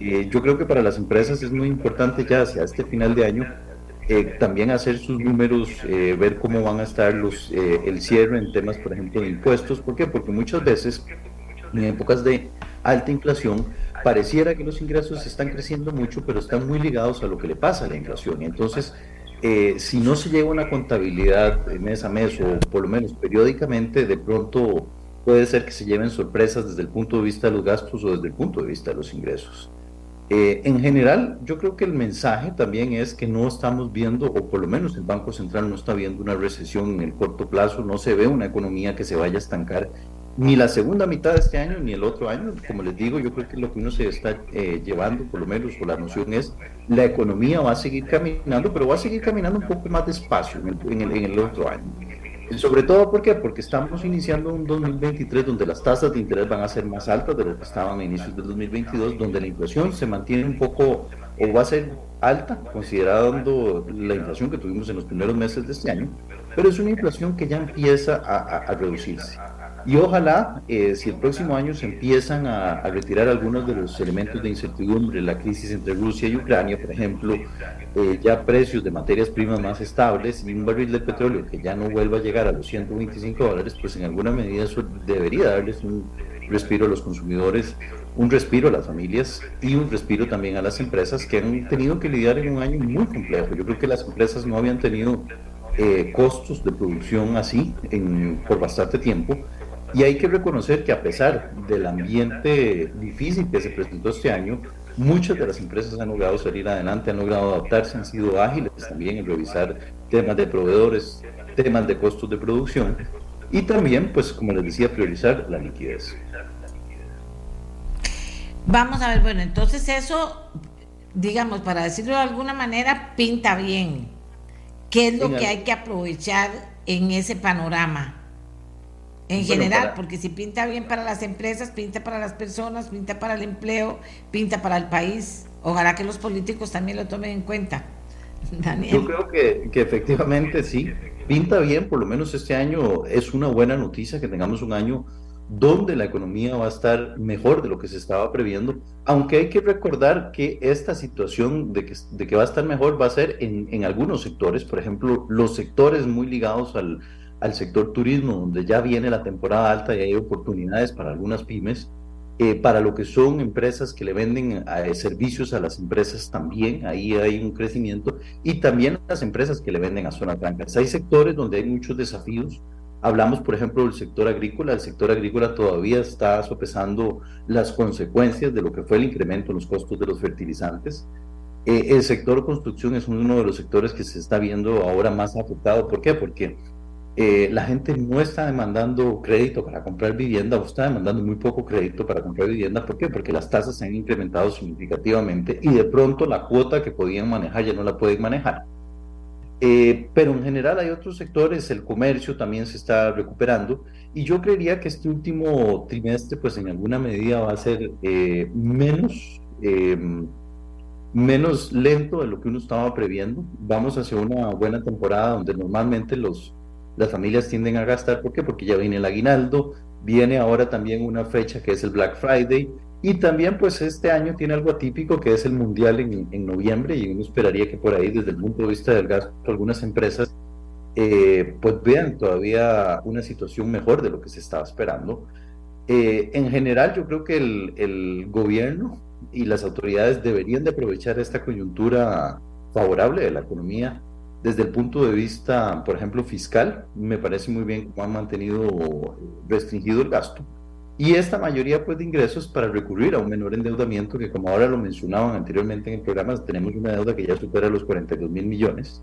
Eh, yo creo que para las empresas es muy importante ya hacia este final de año eh, también hacer sus números, eh, ver cómo van a estar los, eh, el cierre en temas, por ejemplo, de impuestos. ¿Por qué? Porque muchas veces, en épocas de alta inflación, pareciera que los ingresos están creciendo mucho, pero están muy ligados a lo que le pasa a la inflación. Entonces, si no se lleva una contabilidad mes a mes o por lo menos periódicamente, de pronto puede ser que se lleven sorpresas desde el punto de vista de los gastos o desde el punto de vista de los ingresos. Eh, en general, yo creo que el mensaje también es que no estamos viendo, o por lo menos el Banco Central no está viendo una recesión en el corto plazo, no se ve una economía que se vaya a estancar ni la segunda mitad de este año ni el otro año. Como les digo, yo creo que lo que uno se está eh, llevando, por lo menos, o la noción es, la economía va a seguir caminando, pero va a seguir caminando un poco más despacio en el, en el otro año. Sobre todo, ¿por qué? Porque estamos iniciando un 2023 donde las tasas de interés van a ser más altas de lo que estaban a inicios del 2022, donde la inflación se mantiene un poco o va a ser alta, considerando la inflación que tuvimos en los primeros meses de este año, pero es una inflación que ya empieza a, reducirse. Y ojalá, eh, si el próximo año se empiezan a, retirar algunos de los elementos de incertidumbre, la crisis entre Rusia y Ucrania, por ejemplo, eh, ya precios de materias primas más estables y un barril de petróleo que ya no vuelva a llegar a los 125 dólares, pues en alguna medida eso debería darles un respiro a los consumidores, un respiro a las familias y un respiro también a las empresas que han tenido que lidiar en un año muy complejo. Yo creo que las empresas no habían tenido eh, costos de producción así en, por bastante tiempo. Y hay que reconocer que a pesar del ambiente difícil que se presentó este año, muchas de las empresas han logrado salir adelante, han logrado adaptarse, han sido ágiles también en revisar temas de proveedores, temas de costos de producción y también, pues como les decía, priorizar la liquidez. Vamos a ver, bueno, entonces eso, digamos, para decirlo de alguna manera, pinta bien. ¿Qué es lo que hay que aprovechar en ese panorama? En general, porque si pinta bien para las empresas, pinta para las personas, pinta para el empleo, pinta para el país. Ojalá que los políticos también lo tomen en cuenta. Daniel. Yo creo que, que efectivamente sí, pinta bien, por lo menos este año es una buena noticia que tengamos un año donde la economía va a estar mejor de lo que se estaba previendo, aunque hay que recordar que esta situación de que, de que va a estar mejor va a ser en, en algunos sectores, por ejemplo, los sectores muy ligados al, al, sector turismo, donde ya viene la temporada alta y hay oportunidades para algunas pymes, eh, para lo que son empresas que le venden eh, servicios a las empresas también, ahí hay un crecimiento, y también las empresas que le venden a zonas francas. Hay sectores donde hay muchos desafíos, Hablamos, por ejemplo, del sector agrícola. El sector agrícola todavía está sopesando las consecuencias de lo que fue el incremento en los costos de los fertilizantes. Eh, el sector construcción es uno de los sectores que se está viendo ahora más afectado. ¿Por qué? Porque eh, la gente no está demandando crédito para comprar vivienda o está demandando muy poco crédito para comprar vivienda. ¿Por qué? Porque las tasas se han incrementado significativamente y de pronto la cuota que podían manejar ya no la pueden manejar. Eh, pero en general hay otros sectores, el comercio también se está recuperando y yo creería que este último trimestre pues en alguna medida va a ser eh, menos, em, menos lento de lo que uno estaba previendo. Vamos hacia una buena temporada donde normalmente los, las familias tienden a gastar. ¿Por qué? Porque ya viene el aguinaldo, viene ahora también una fecha que es el Black Friday y también pues este año tiene algo atípico que es el mundial en, noviembre y uno esperaría que por ahí desde el punto de vista del gasto algunas empresas eh, pues vean todavía una situación mejor de lo que se estaba esperando. Eh, en general yo creo que el, el, gobierno y las autoridades deberían de aprovechar esta coyuntura favorable de la economía desde el punto de vista, por ejemplo, fiscal. Me parece muy bien cómo han mantenido restringido el gasto y esta mayoría pues, de ingresos para recurrir a un menor endeudamiento que como ahora lo mencionaban anteriormente en el programa, tenemos una deuda que ya supera los 42 mil millones.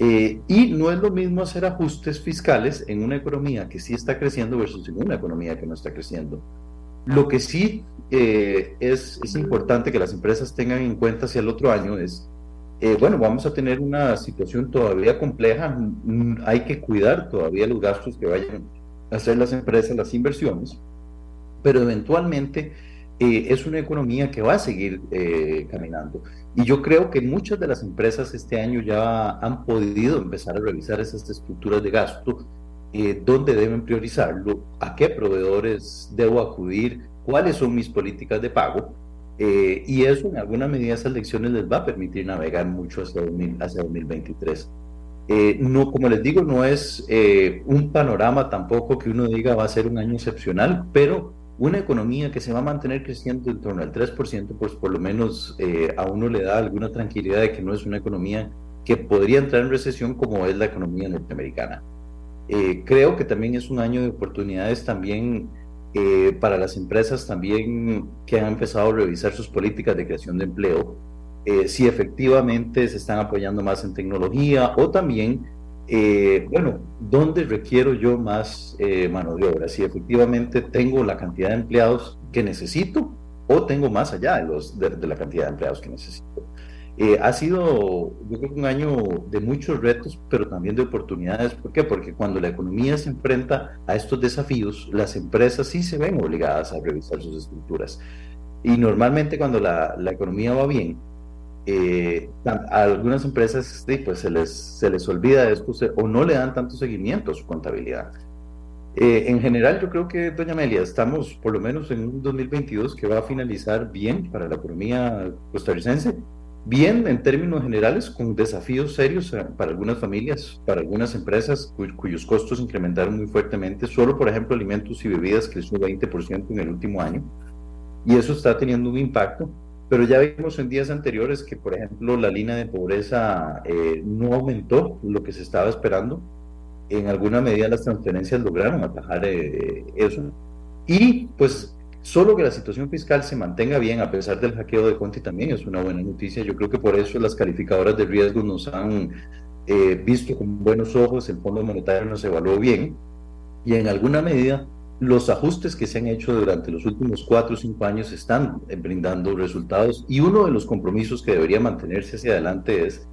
Eh, y no es lo mismo hacer ajustes fiscales en una economía que sí está creciendo versus en una economía que no está creciendo. Lo que sí eh, es, es, importante que las empresas tengan en cuenta hacia el otro año es, eh, bueno, vamos a tener una situación todavía compleja, hay que cuidar todavía los gastos que vayan a hacer las empresas, las inversiones, pero eventualmente eh, es una economía que va a seguir eh, caminando. Y yo creo que muchas de las empresas este año ya han podido empezar a revisar esas estructuras de gasto, dónde deben priorizarlo, a qué proveedores debo acudir, cuáles son mis políticas de pago. Y eso en alguna medida esas lecciones les va a permitir navegar mucho hacia, hacia 2023. no, como les digo, no es un panorama tampoco que uno diga va a ser un año excepcional, pero una economía que se va a mantener creciendo en torno al 3%, pues por lo menos eh, a uno le da alguna tranquilidad de que no es una economía que podría entrar en recesión como es la economía norteamericana. Eh, creo que también es un año de oportunidades también eh, para las empresas también que han empezado a revisar sus políticas de creación de empleo, si efectivamente se están apoyando más en tecnología o también eh, bueno, ¿dónde requiero yo más eh, mano de obra? Si efectivamente tengo la cantidad de empleados que necesito o tengo más allá de, los, de, la cantidad de empleados que necesito. Eh, ha sido, yo creo, un año de muchos retos, pero también de oportunidades. ¿Por qué? Porque cuando la economía se enfrenta a estos desafíos, las empresas sí se ven obligadas a revisar sus estructuras. Y normalmente cuando la, la economía va bien, eh, a algunas empresas pues se les, se les olvida esto o no le dan tanto seguimiento a su contabilidad. Eh, en general, yo creo que, doña Amelia, estamos por lo menos en un 2022 que va a finalizar bien para la economía costarricense, bien en términos generales, con desafíos serios eh, para algunas familias, para algunas empresas cuyos costos incrementaron muy fuertemente. Solo, por ejemplo, alimentos y bebidas creció 20% en el último año, y eso está teniendo un impacto. Pero ya vimos en días anteriores que, por ejemplo, la línea de pobreza eh, no aumentó lo que se estaba esperando. En alguna medida las transferencias lograron atajar eh, eso. Y pues solo que la situación fiscal se mantenga bien a pesar del hackeo de Conti también es una buena noticia. Yo creo que por eso las calificadoras de riesgo nos han eh, visto con buenos ojos, el Fondo Monetario nos evaluó bien y en alguna medida los ajustes que se han hecho durante los últimos cuatro o cinco años están brindando resultados y uno de los compromisos que debería mantenerse hacia adelante es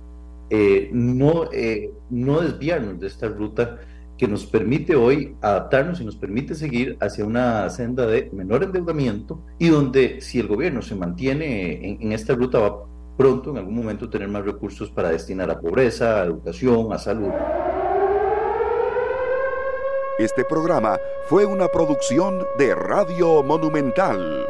eh, no, eh, no desviarnos de esta ruta que nos permite hoy adaptarnos y nos permite seguir hacia una senda de menor endeudamiento y donde si el gobierno se mantiene en, esta ruta va pronto en algún momento tener más recursos para destinar a pobreza, a educación, a salud. Este programa fue una producción de Radio Monumental.